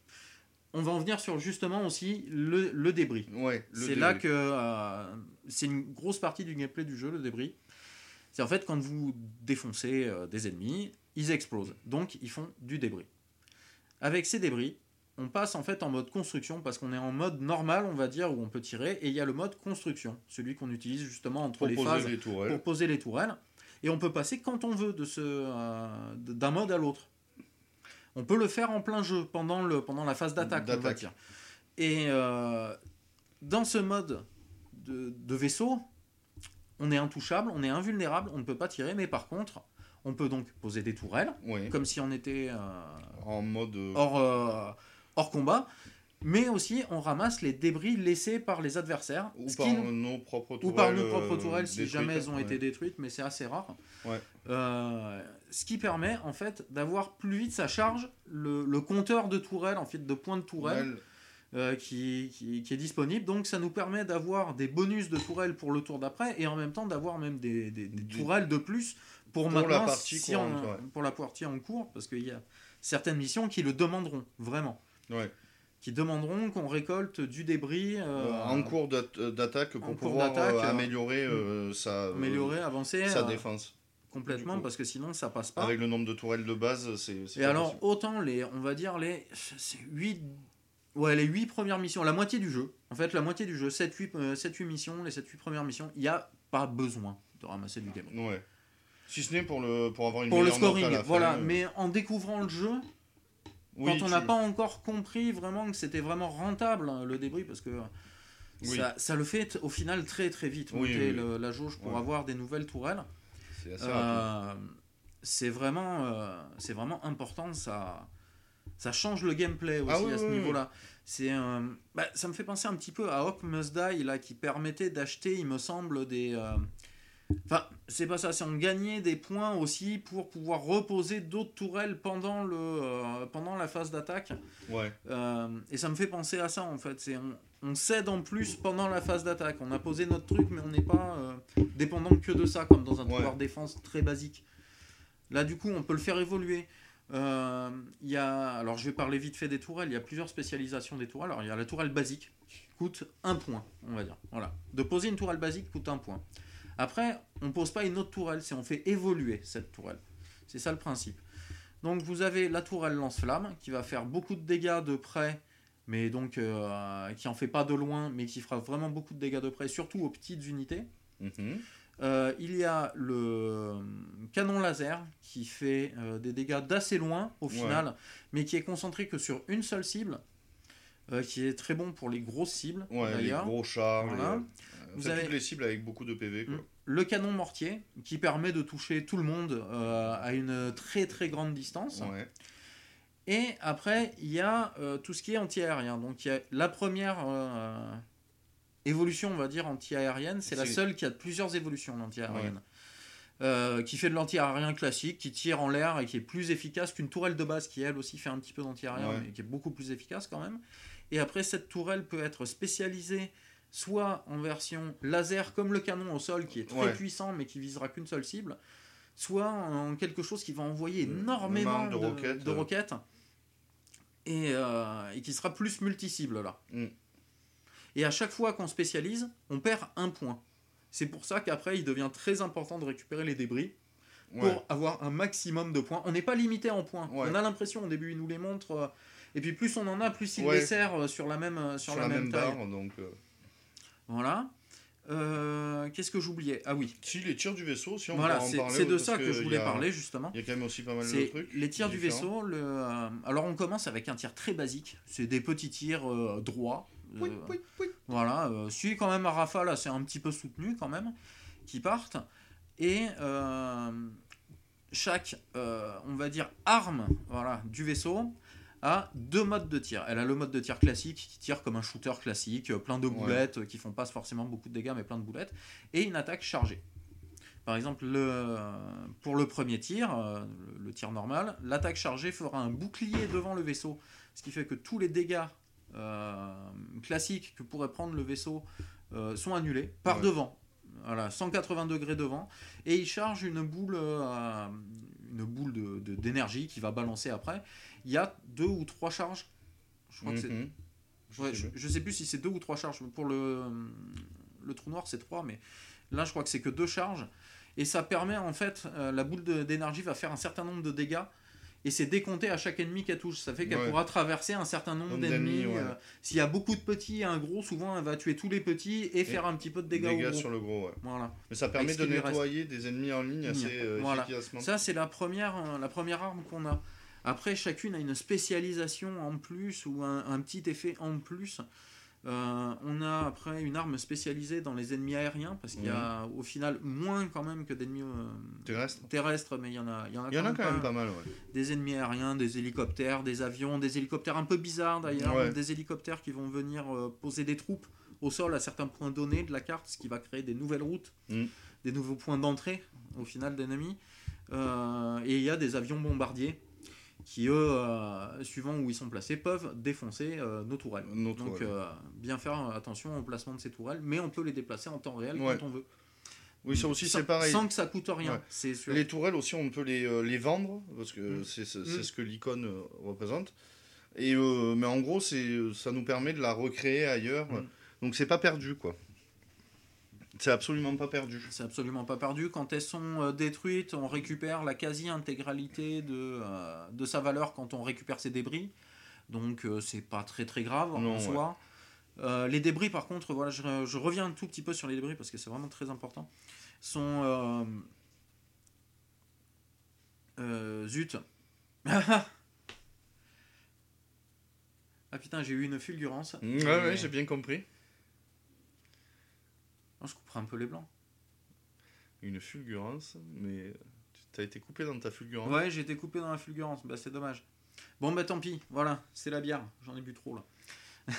on va en venir sur justement aussi le, débris.
Ouais,
c'est là que euh, c'est une grosse partie du gameplay du jeu, le débris. C'est en fait quand vous défoncez euh, des ennemis, ils explosent. Donc ils font du débris. Avec ces débris, on passe en fait en mode construction parce qu'on est en mode normal, on va dire, où on peut tirer, et il y a le mode construction, celui qu'on utilise justement entre les phases pour poser les tourelles et on peut passer quand on veut de ce euh, d'un mode à l'autre. On peut le faire en plein jeu pendant, le, pendant la phase d'attaque, Et euh, dans ce mode de, vaisseau, on est intouchable, on est invulnérable, on ne peut pas tirer, mais par contre, on peut donc poser des tourelles, comme si on était euh,
en mode
hors, hors combat mais aussi on ramasse les débris laissés par les adversaires.
Ou par nos propres tourelles.
Ou par nos propres tourelles si jamais elles ont été détruites, mais c'est assez rare. Euh, ce qui permet en fait d'avoir plus vite sa charge, le, compteur de tourelles, en fait de points de tourelles. Euh, qui, qui, est disponible. Donc ça nous permet d'avoir des bonus de tourelles pour le tour d'après et en même temps d'avoir même des, des, tourelles de plus pour,
pour la partie si
pour la partie en cours parce qu'il y a certaines missions qui le demanderont vraiment.
Ouais
qui demanderont qu'on récolte du débris
euh, en cours d'attaque pour pouvoir euh, améliorer
euh,
sa
améliorer avancer
sa défense.
complètement parce que sinon ça passe pas.
avec le nombre de tourelles de base c'est
et alors autant les on va dire les 8 ouais les 8 premières missions la moitié du jeu en fait la moitié du jeu 7 8 7 8 missions les 7 8 premières missions il y a pas besoin de ramasser du débris.
Ouais. Si ce n'est pour le pour avoir une
pour le scoring voilà. mais en découvrant le jeu quand on n'a pas encore compris vraiment que c'était vraiment rentable hein, le débris, parce que ça, le fait au final très très vite, monter la jauge pour avoir des nouvelles tourelles. C'est euh, vraiment, euh, vraiment important, ça, ça change le gameplay aussi ah à ce niveau-là. C'est bah, ça me fait penser un petit peu à Hawk Must Die, là, qui permettait d'acheter, il me semble, des... Enfin, c'est pas ça, c'est on gagnait des points aussi pour pouvoir reposer d'autres tourelles pendant, le, euh, pendant la phase d'attaque.
Ouais.
Euh, et ça me fait penser à ça en fait. C'est on, on cède en plus pendant la phase d'attaque. On a posé notre truc, mais on n'est pas euh, dépendant que de ça, comme dans un pouvoir défense très basique. Là, du coup, on peut le faire évoluer. Il y a, alors, je vais parler vite fait des tourelles. Il y a plusieurs spécialisations des tourelles. Alors, il y a la tourelle basique qui coûte un point, on va dire. Voilà. De poser une tourelle basique coûte un point. Après, on ne pose pas une autre tourelle, c'est on fait évoluer cette tourelle. C'est ça le principe. Donc vous avez la tourelle lance-flamme qui va faire beaucoup de dégâts de près, mais donc euh, qui en fait pas de loin, mais qui fera vraiment beaucoup de dégâts de près, surtout aux petites unités.
Mhm.
Euh, il y a le canon laser qui fait euh, des dégâts d'assez loin au final, mais qui est concentré que sur une seule cible, qui est très bon pour les grosses cibles.
Ouais, les gros chars. Vous avez toutes les cibles avec beaucoup de PV. Quoi.
Le canon mortier qui permet de toucher tout le monde euh, à une très très grande distance. Et après, il y a euh, tout ce qui est anti-aérien. Donc il y a la première euh, évolution, on va dire, anti-aérienne. C'est la seule qui a plusieurs évolutions, l'anti-aérienne. qui fait de l'anti-aérien classique, qui tire en l'air et qui est plus efficace qu'une tourelle de base qui elle aussi fait un petit peu d'anti-aérien, mais qui est beaucoup plus efficace quand même. Et après, cette tourelle peut être spécialisée soit en version laser comme le canon au sol qui est très puissant mais qui visera qu'une seule cible, soit en quelque chose qui va envoyer énormément de, roquettes, euh, et, qui sera plus multi-cible là.
Mm.
Et à chaque fois qu'on spécialise, on perd un point. C'est pour ça qu'après il devient très important de récupérer les débris pour avoir un maximum de points. On n'est pas limité en points. On a l'impression au début il nous les montre. Euh, et puis plus on en a, plus il les sert euh, sur la même, sur, la, même,
barre. Donc,
voilà. Euh, qu'est-ce que j'oubliais? Ah oui.
Si, les tirs du vaisseau, si on
voilà, en parler. C'est de ça que, je voulais parler, justement.
Il y a quand même aussi pas mal de trucs.
Les tirs du vaisseau, le, euh, alors on commence avec un tir très basique. C'est des petits tirs euh, droits.
Oui, oui, oui.
Voilà. celui quand même à rafale, c'est un petit peu soutenu quand même, qui partent. Et chaque, on va dire, arme voilà, du vaisseau a deux modes de tir. Elle a le mode de tir classique qui tire comme un shooter classique, euh, plein de boulettes euh, qui font pas forcément beaucoup de dégâts mais plein de boulettes, et une attaque chargée. Par exemple, le, pour le premier tir, euh, le, le tir normal, l'attaque chargée fera un bouclier devant le vaisseau, ce qui fait que tous les dégâts euh, classiques que pourrait prendre le vaisseau euh, sont annulés par
Ouais.
devant. Voilà, 180 degrés devant, et il charge une boule, euh, une boule de- d'énergie qui va balancer après. Il y a deux ou trois charges. Je crois que c'est. Ouais,
sais
je,
plus.
je sais plus si c'est deux ou trois charges. Pour le, le trou noir, c'est trois, mais là, je crois que c'est que deux charges. Et ça permet, en fait, euh, la boule d'énergie va faire un certain nombre de dégâts. Et c'est décompté à chaque ennemi qu'elle touche. Ça fait qu'elle
Ouais.
pourra traverser un certain nombre d'ennemis.
ouais.
euh, S'il y a beaucoup de petits et un gros, souvent, elle va tuer tous les petits et, faire un petit peu de dégâts,
Dégâts
au gros.
sur le gros, ouais.
Voilà.
Mais ça permet de
reste.
nettoyer des ennemis en ligne assez euh,
Voilà.
efficacement.
Ça, c'est la première, euh, la première arme qu'on a. Après, chacune a une spécialisation en plus ou un, un petit effet en plus. Euh, on a après une arme spécialisée dans les ennemis aériens, parce qu'il y a au final moins quand même que d'ennemis euh,
Terrestre.
terrestres, mais il y en a, il y en a
Il y en a quand même
pas
mal, ouais.
des ennemis aériens, des hélicoptères, des avions, des hélicoptères un peu bizarres d'ailleurs,
Ouais.
des hélicoptères qui vont venir euh, poser des troupes au sol à certains points donnés de la carte, ce qui va créer des nouvelles routes,
Mm.
des nouveaux points d'entrée au final d'ennemis. Euh, et il y a des avions bombardiers qui, eux, euh, suivant où ils sont placés, peuvent défoncer euh, nos tourelles.
Nos
Donc
tourelles.
euh, bien faire attention au placement de ces tourelles, mais on peut les déplacer en temps réel
Ouais.
quand on veut.
Oui, ça aussi, c'est pareil.
Sans que ça coûte rien.
Ouais.
C'est sûr.
Les tourelles aussi, on peut les, les vendre, parce que
Mm.
c'est
Mm.
ce que l'icône représente. Et, mais en gros, ça nous permet de la recréer ailleurs.
Mm.
Donc c'est pas perdu, quoi. C'est absolument pas perdu.
C'est absolument pas perdu. Quand elles sont euh, détruites, on récupère la quasi-intégralité de, euh, de sa valeur quand on récupère ses débris. Donc euh, c'est pas très très grave
Non,
en
ouais.
soi. Euh, les débris, par contre, voilà, je, je reviens un tout petit peu sur les débris parce que c'est vraiment très important. Sont. zut. ah putain, j'ai eu une fulgurance.
Ouais, ouais, j'ai bien compris.
Oh, je couperai un peu les blancs.
Une fulgurance, mais tu as été coupé dans ta fulgurance.
Ouais, j'ai été coupé dans la fulgurance, bah c'est dommage. Bon bah tant pis, voilà, c'est la bière, j'en ai bu trop là.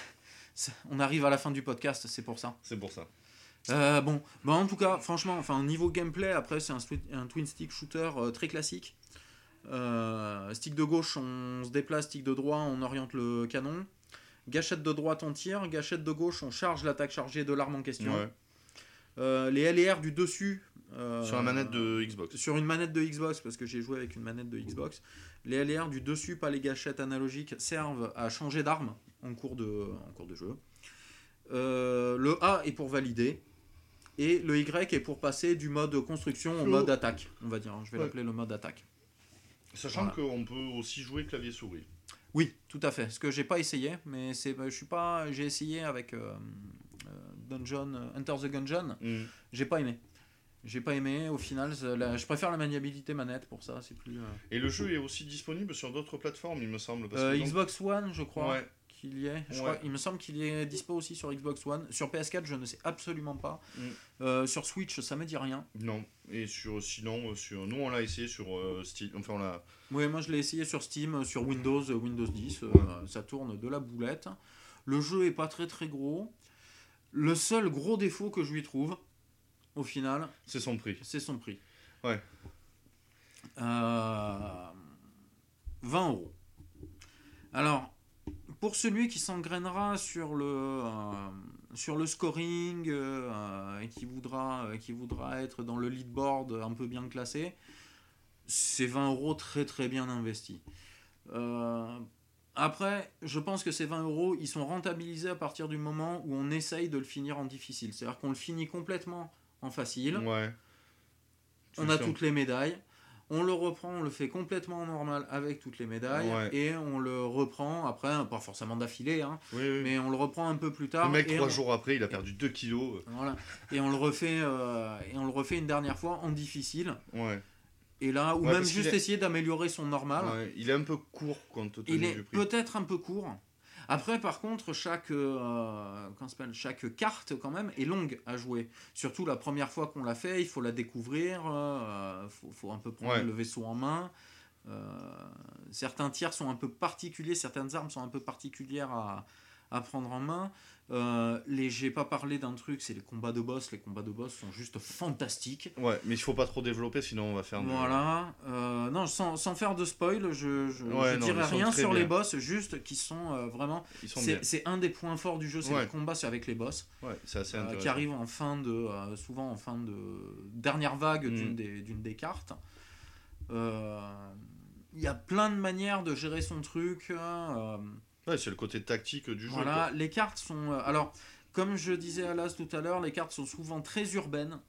On arrive à la fin du podcast, c'est pour ça.
C'est pour ça.
Euh, bon, bah en tout cas, franchement, enfin niveau gameplay, après c'est un, twin stick shooter euh, très classique. Euh, stick de gauche, on se déplace, stick de droit, on oriente le canon. Gâchette de droite, on tire. Gâchette de gauche, on charge l'attaque chargée de l'arme en question.
Ouais.
Euh, les LR du dessus. euh,
Sur la manette de Xbox.
sur une manette de Xbox, parce que j'ai joué avec une manette de Xbox, les LR du dessus, pas les gâchettes analogiques, servent à changer d'arme en, cours de- en cours de jeu. Euh, le A est pour valider. Et le Y est pour passer du mode construction au mode attaque, on va dire. Je vais
Ouais.
l'appeler le mode attaque.
Sachant
Voilà.
qu'on peut aussi jouer clavier-souris.
Oui, tout à fait. Ce que j'ai pas essayé, mais c'est, je suis pas, j'ai essayé avec euh, euh, Dungeon, euh, Enter the Gungeon.
Mm.
J'ai pas aimé. J'ai pas aimé. Au final, la- je préfère la maniabilité manette pour ça. C'est plus. euh,
Et le jeu est aussi disponible sur d'autres plateformes, il me semble. Parce
Euh,
que donc-
Xbox One, je crois
Ouais.
qu'il y est. Je
Ouais.
crois- il me semble qu'il est dispo aussi sur Xbox One. Sur PS4, je ne sais absolument pas.
Mm.
Euh, sur Switch, ça me dit rien.
Non. Et sur, sinon, sur, nous on l'a essayé sur euh, Steam. Enfin, on l'a.
Oui, moi je l'ai essayé sur Steam, sur Windows, euh, Windows 10. euh, ça tourne de la boulette. Le jeu est pas très très gros. Le seul gros défaut que je lui trouve, au final,
C'est son prix.
c'est son prix.
Ouais.
Euh, 20 euros. Alors, pour celui qui s'engrainera sur le, euh, sur le scoring euh, et qui voudra, euh, qui voudra être dans le leadboard un peu bien classé, c'est 20 euros très très bien investis. Après, je pense que ces 20 euros, ils sont rentabilisés à partir du moment où on essaye de le finir en difficile. C'est-à-dire qu'on le finit complètement en facile.
Ouais.
On a toutes les médailles. On le reprend, on le fait complètement en normal avec toutes les médailles.
Ouais.
Et on le reprend après, pas forcément d'affilée, hein,
Oui, oui.
mais on le reprend un peu plus tard.
le mec, trois
on-
jours après, il a perdu 2 kilos.
Voilà. Et on le refait, euh, et on le refait une dernière fois en difficile.
Ouais.
Et là, ou
Ouais,
même juste
est-
essayer d'améliorer son normal.
Ouais, Il est un peu court tenu
Il est peut-être un peu court. Après, par contre, chaque, euh, chaque carte, quand même, est longue à jouer. Surtout la première fois qu'on l'a fait, il faut la découvrir, il faut, faut un peu prendre
Ouais.
le vaisseau en main. certains tirs sont un peu particuliers, certaines armes sont un peu particulières à, à prendre en main. Euh, les, j'ai pas parlé d'un truc, c'est les combats de boss. Les combats de boss sont juste fantastiques.
Ouais, mais il faut pas trop développer, sinon on va faire.
Voilà. Euh, non, sans, sans, faire de spoil, je, je, dirais rien sur les boss, juste qui sont euh, vraiment. c'est, un des points forts du jeu, c'est le combat avec les boss.
Ouais, c'est assez intéressant.
qui arrivent en fin de, souvent en fin de dernière vague d'une mm. des, d'une des cartes. Il y a plein de manières de gérer son truc.
Ouais, c'est le côté tactique du jeu.
Voilà, les cartes sont. Euh, alors, comme je disais à l'as tout à l'heure, les cartes sont souvent très urbaines.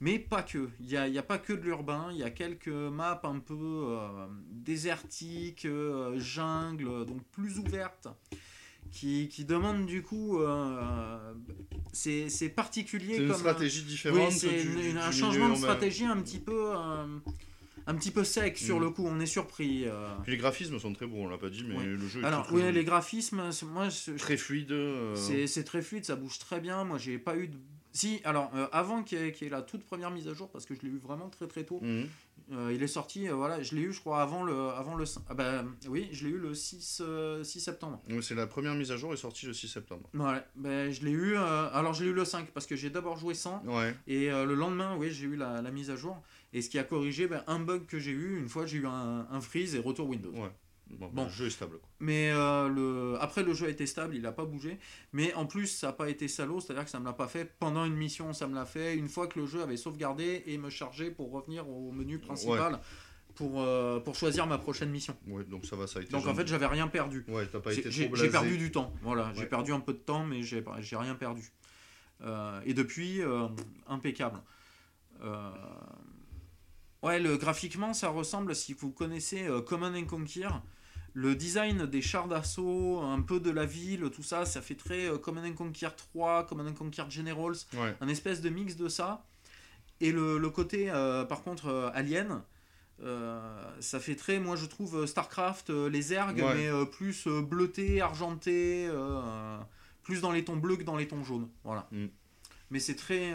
Mais pas que. Il n'y a, y a, pas que de l'urbain. Il y a quelques maps un peu euh, désertiques, euh, jungle, donc plus ouvertes. Qui, qui demandent du coup. c'est particulier.
C'est une stratégie différente.
Oui, c'est un changement de stratégie un petit peu un petit peu sec sur le mm. coup, on est surpris. Euh.
les graphismes sont très beaux, on l'a pas dit, mais le jeu est
Alors,
très,
oui, les graphismes, moi.
Très fluide. Euh.
C'est très fluide, ça bouge très bien. Moi, j'ai pas eu de. Si, alors, euh, avant qu'il y, ait la toute première mise à jour, parce que je l'ai eu vraiment très très tôt, mm. il est sorti, voilà, je l'ai eu, je crois, avant le. Avant le ah bah, oui, je l'ai eu le 6, 6 septembre.
c'est la première mise à jour est sortie le 6 septembre.
Ouais, ben, je l'ai eu. alors, j'ai eu le 5, parce que j'ai d'abord joué sans.
Ouais.
Et le lendemain, oui, j'ai eu la, la, mise à jour. Et ce qui a corrigé ben, un bug que j'ai eu une fois, j'ai eu un, un, freeze et retour Windows.
Ouais. Bon, ben, le jeu est stable.
Mais euh, le... après, le jeu a été stable, il n'a pas bougé. Mais en plus, ça n'a pas été salaud, c'est-à-dire que ça ne me l'a pas fait pendant une mission, ça me l'a fait une fois que le jeu avait sauvegardé et me chargeait pour revenir au menu principal. Pour, euh, pour choisir ma prochaine mission.
Ouais, donc ça va, ça a été.
Donc en fait, j'avais rien perdu.
Ouais, t'as pas été
J'ai perdu du temps. Voilà, j'ai perdu un peu de temps, mais j'ai rien perdu. Euh, et depuis, impeccable. Ouais, le, graphiquement, ça ressemble, si vous connaissez euh, Command and Conquer, le design des chars d'assaut, un peu de la ville, tout ça, ça fait très euh, Command and Conquer 3, Command and Conquer Generals, un espèce de mix de ça. Et le, côté, euh, par contre, Alien, ça fait très, moi je trouve, StarCraft, les ergs, mais plus bleuté, argenté, plus dans les tons bleus que dans les tons jaunes. Voilà. Mm. Mais c'est très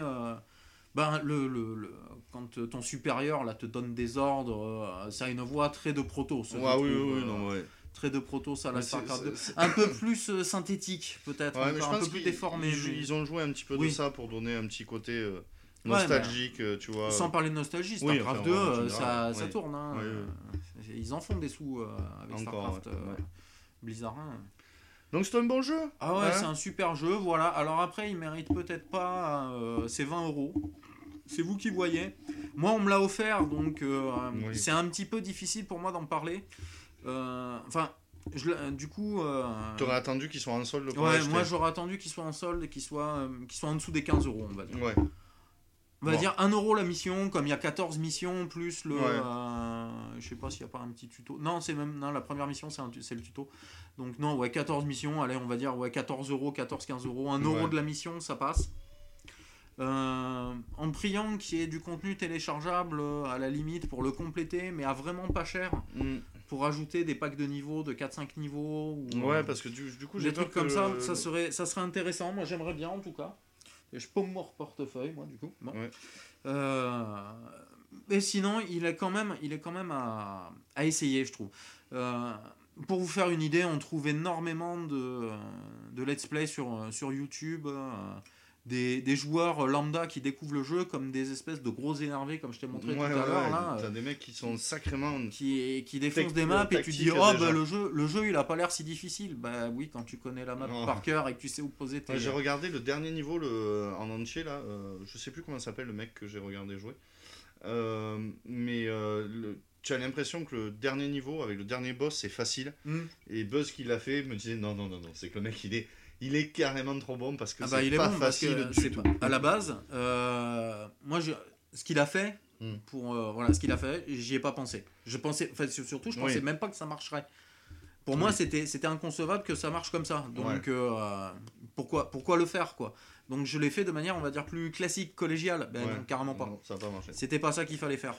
ben, le, le, quand ton supérieur là, te donne des ordres, euh, ça a une voix très de proto.
oui, oui, non, ouais.
Très de proto, ça, la Un peu plus euh, synthétique, peut-être. un, peu plus déformé.
Ils, ont joué un petit peu de ça pour donner un petit côté euh, nostalgique, tu vois.
Sans parler de nostalgie, StarCraft 2, ça, ça, tourne. Hein. Ils en font des sous avec StarCraft Blizzard 1.
Donc c'est un bon jeu.
Ah ouais, c'est un super jeu, voilà. Alors après, il mérite peut-être pas euh, ses 20 euros. C'est vous qui voyez. Moi, on me l'a offert, donc euh, c'est un petit peu difficile pour moi d'en parler. Euh, enfin, du coup.
Tu aurais attendu qu'il soit en solde
Ouais, moi j'aurais attendu qu'il soit en solde et qu'il soit, soit en dessous des 15 euros, on va dire.
Ouais.
On va dire 1 euro la mission, comme il y a 14 missions, plus le. Euh, je sais pas s'il n'y a pas un petit tuto. Non, c'est même. Non, la première mission, c'est le tuto. Donc, non, ouais, 14 missions, allez, on va dire ouais, 14 euros, 14-15 euros. 1 euro de la mission, ça passe. Euh, en priant qu'il y ait du contenu téléchargeable euh, à la limite pour le compléter, mais à vraiment pas cher. Mm. Pour ajouter des packs de niveaux, de 4-5 niveaux.
Ou, ouais, parce que du, du coup,
j'ai des trucs comme ça, ça serait, ça serait intéressant. Moi, j'aimerais bien en tout cas. Je paume mon portefeuille, moi, du coup. Bon. Euh, et sinon, il est quand même, il est quand même à, à essayer, je trouve. Euh, pour vous faire une idée, on trouve énormément de, de let's play sur, sur YouTube. Euh, des, des, joueurs lambda qui découvrent le jeu comme des espèces de gros énervés, comme je t'ai montré tout à l'heure. là
T'as des mecs qui sont sacrément.
Qui, qui défoncent des maps et tu dis, oh, bah, le, jeu, le jeu il a pas l'air si difficile. Bah oui, quand tu connais la map par cœur et que tu sais où poser tes.
j'ai regardé le dernier niveau le, en entier, là. Euh, je sais plus comment s'appelle le mec que j'ai regardé jouer. Euh, mais euh, le, tu as l'impression que le dernier niveau, avec le dernier boss, c'est facile. Hmm. Et Buzz qui l'a fait me disait, non, non, non, non, c'est que le mec il est il est carrément trop bon parce que ah bah, c'est pas facile du tout.
À la base, euh, moi, je, ce qu'il a fait, hmm. pour euh, voilà, ce qu'il a fait, j'y ai pas pensé. Je pensais, enfin, surtout, je pensais même pas que ça marcherait. Pour moi, c'était c'était inconcevable que ça marche comme ça. Donc euh, pourquoi pourquoi le faire quoi? Donc je l'ai fait de manière, on va dire, plus classique, collégiale. Ben, carrément pas.
ça pas.
C'était pas ça qu'il fallait faire.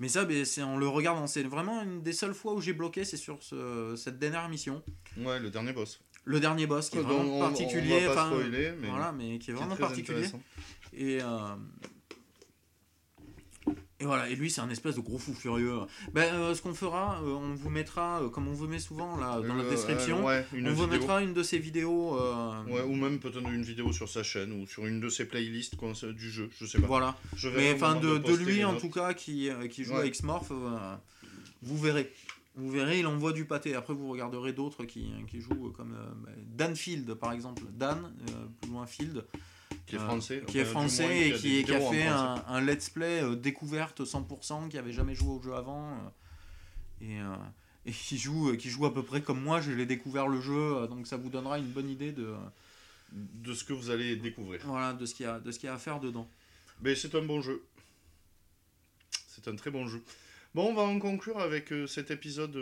Mais ça, ben, c'est en le regardant, c'est vraiment une des seules fois où j'ai bloqué, c'est sur ce, cette dernière mission.
Ouais, le dernier boss
le dernier boss qui est vraiment particulier. On, spoiler, mais, voilà, mais qui est vraiment particulier. Et, euh, Et voilà, et lui c'est un espèce de gros fou furieux. Ben, euh, ce qu'on fera, euh, on vous mettra, euh, comme on vous met souvent là dans la
Euh,
description,
ouais,
on vous mettra une de ces vidéos. euh,
Ouais, ou même peut-être une vidéo sur sa chaîne ou sur une de ses playlists du jeu, je sais pas.
Voilà.
Je
Mais enfin, de, lui en tout cas, qui, euh, qui joue
Ouais.
à X-Morph, euh, vous verrez. Vous verrez, il envoie du pâté. Après, vous regarderez d'autres qui, qui jouent euh, comme euh, bah, Dan Field, par exemple. Dan, euh, plus loin Field,
Qui est
euh,
français.
qui est
moins,
français et qui, qui a fait un, un let's play euh, découverte 100%, qui avait jamais joué au jeu avant. euh, et, euh, et qui, joue, euh, qui joue à peu près comme moi, je l'ai découvert le jeu, euh, donc ça vous donnera une bonne idée de,
De ce que vous allez découvrir.
voilà, de ce qu'il y, a- de ce qu'il y a à faire dedans.
Mais c'est un bon jeu. C'est un très bon jeu. Bon, on va en conclure avec euh, cet épisode.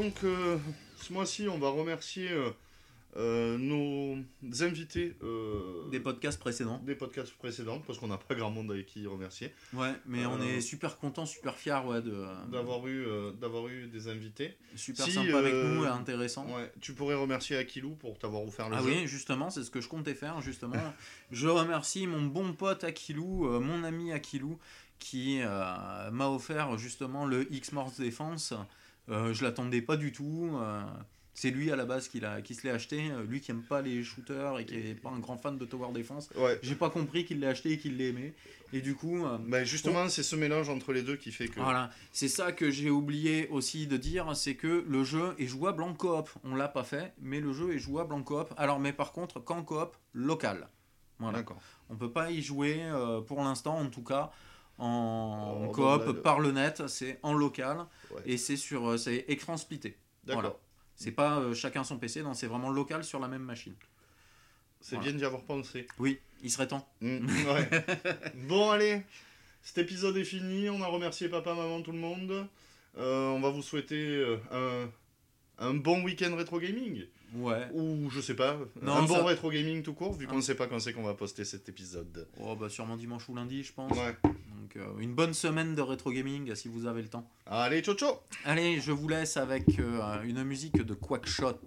Donc, euh, ce mois-ci, on va remercier euh, euh, nos invités
Des podcasts précédents.
des podcasts précédents, parce qu'on n'a pas grand monde avec qui remercier,
Ouais, mais on est super content, super fier ouais, de
d'avoir eu, d'avoir eu des invités.
super
Si,
sympa avec nous et intéressant.
Ouais, tu pourrais remercier Akilou pour t'avoir offert le
Ah
jeu.
oui, justement, c'est ce que je comptais faire, justement. je remercie mon bon pote Akilou, mon ami Akilou, qui m'a offert justement le X-Morse Défense. Euh, je l'attendais pas du tout. euh, c'est lui à la base qui, qui se l'est acheté. euh, Lui qui aime pas les shooters et qui est pas un grand fan de Tower Defense.
Ouais.
J'ai pas compris qu'il l'ait acheté et qu'il l'aimait. Et du coup,
Bah, justement, c'est ce mélange entre les deux qui fait que.
Voilà, c'est ça que j'ai oublié aussi de dire, c'est que le jeu est jouable en coop. On l'a pas fait, mais le jeu est jouable en coop. Alors, mais par contre, qu'en coop local. Voilà.
D'accord.
On peut pas y jouer pour l'instant, en tout cas, en coop
bah,
par le net. C'est en local
Ouais.
et c'est sur, euh, c'est écran splitté.
D'accord.
Voilà. C'est pas euh, chacun son PC, non, c'est vraiment local sur la même machine.
C'est
Voilà.
bien d'y avoir pensé.
Oui, il serait temps.
Mm, ouais. bon, allez, cet épisode est fini. On a remercié papa, maman, tout le monde. Euh, on va vous souhaiter euh, un, un bon week-end rétro gaming.
Ouais.
Ou je sais pas,
Non,
un bon
ça-
rétro gaming tout court, vu qu'on ne sait pas quand c'est qu'on va poster cet épisode.
Oh, bah sûrement dimanche ou lundi, je pense.
Ouais.
Donc, euh, une bonne semaine de rétro gaming si vous avez le temps.
Allez, ciao ciao
Allez, je vous laisse avec euh, une musique de Quackshot.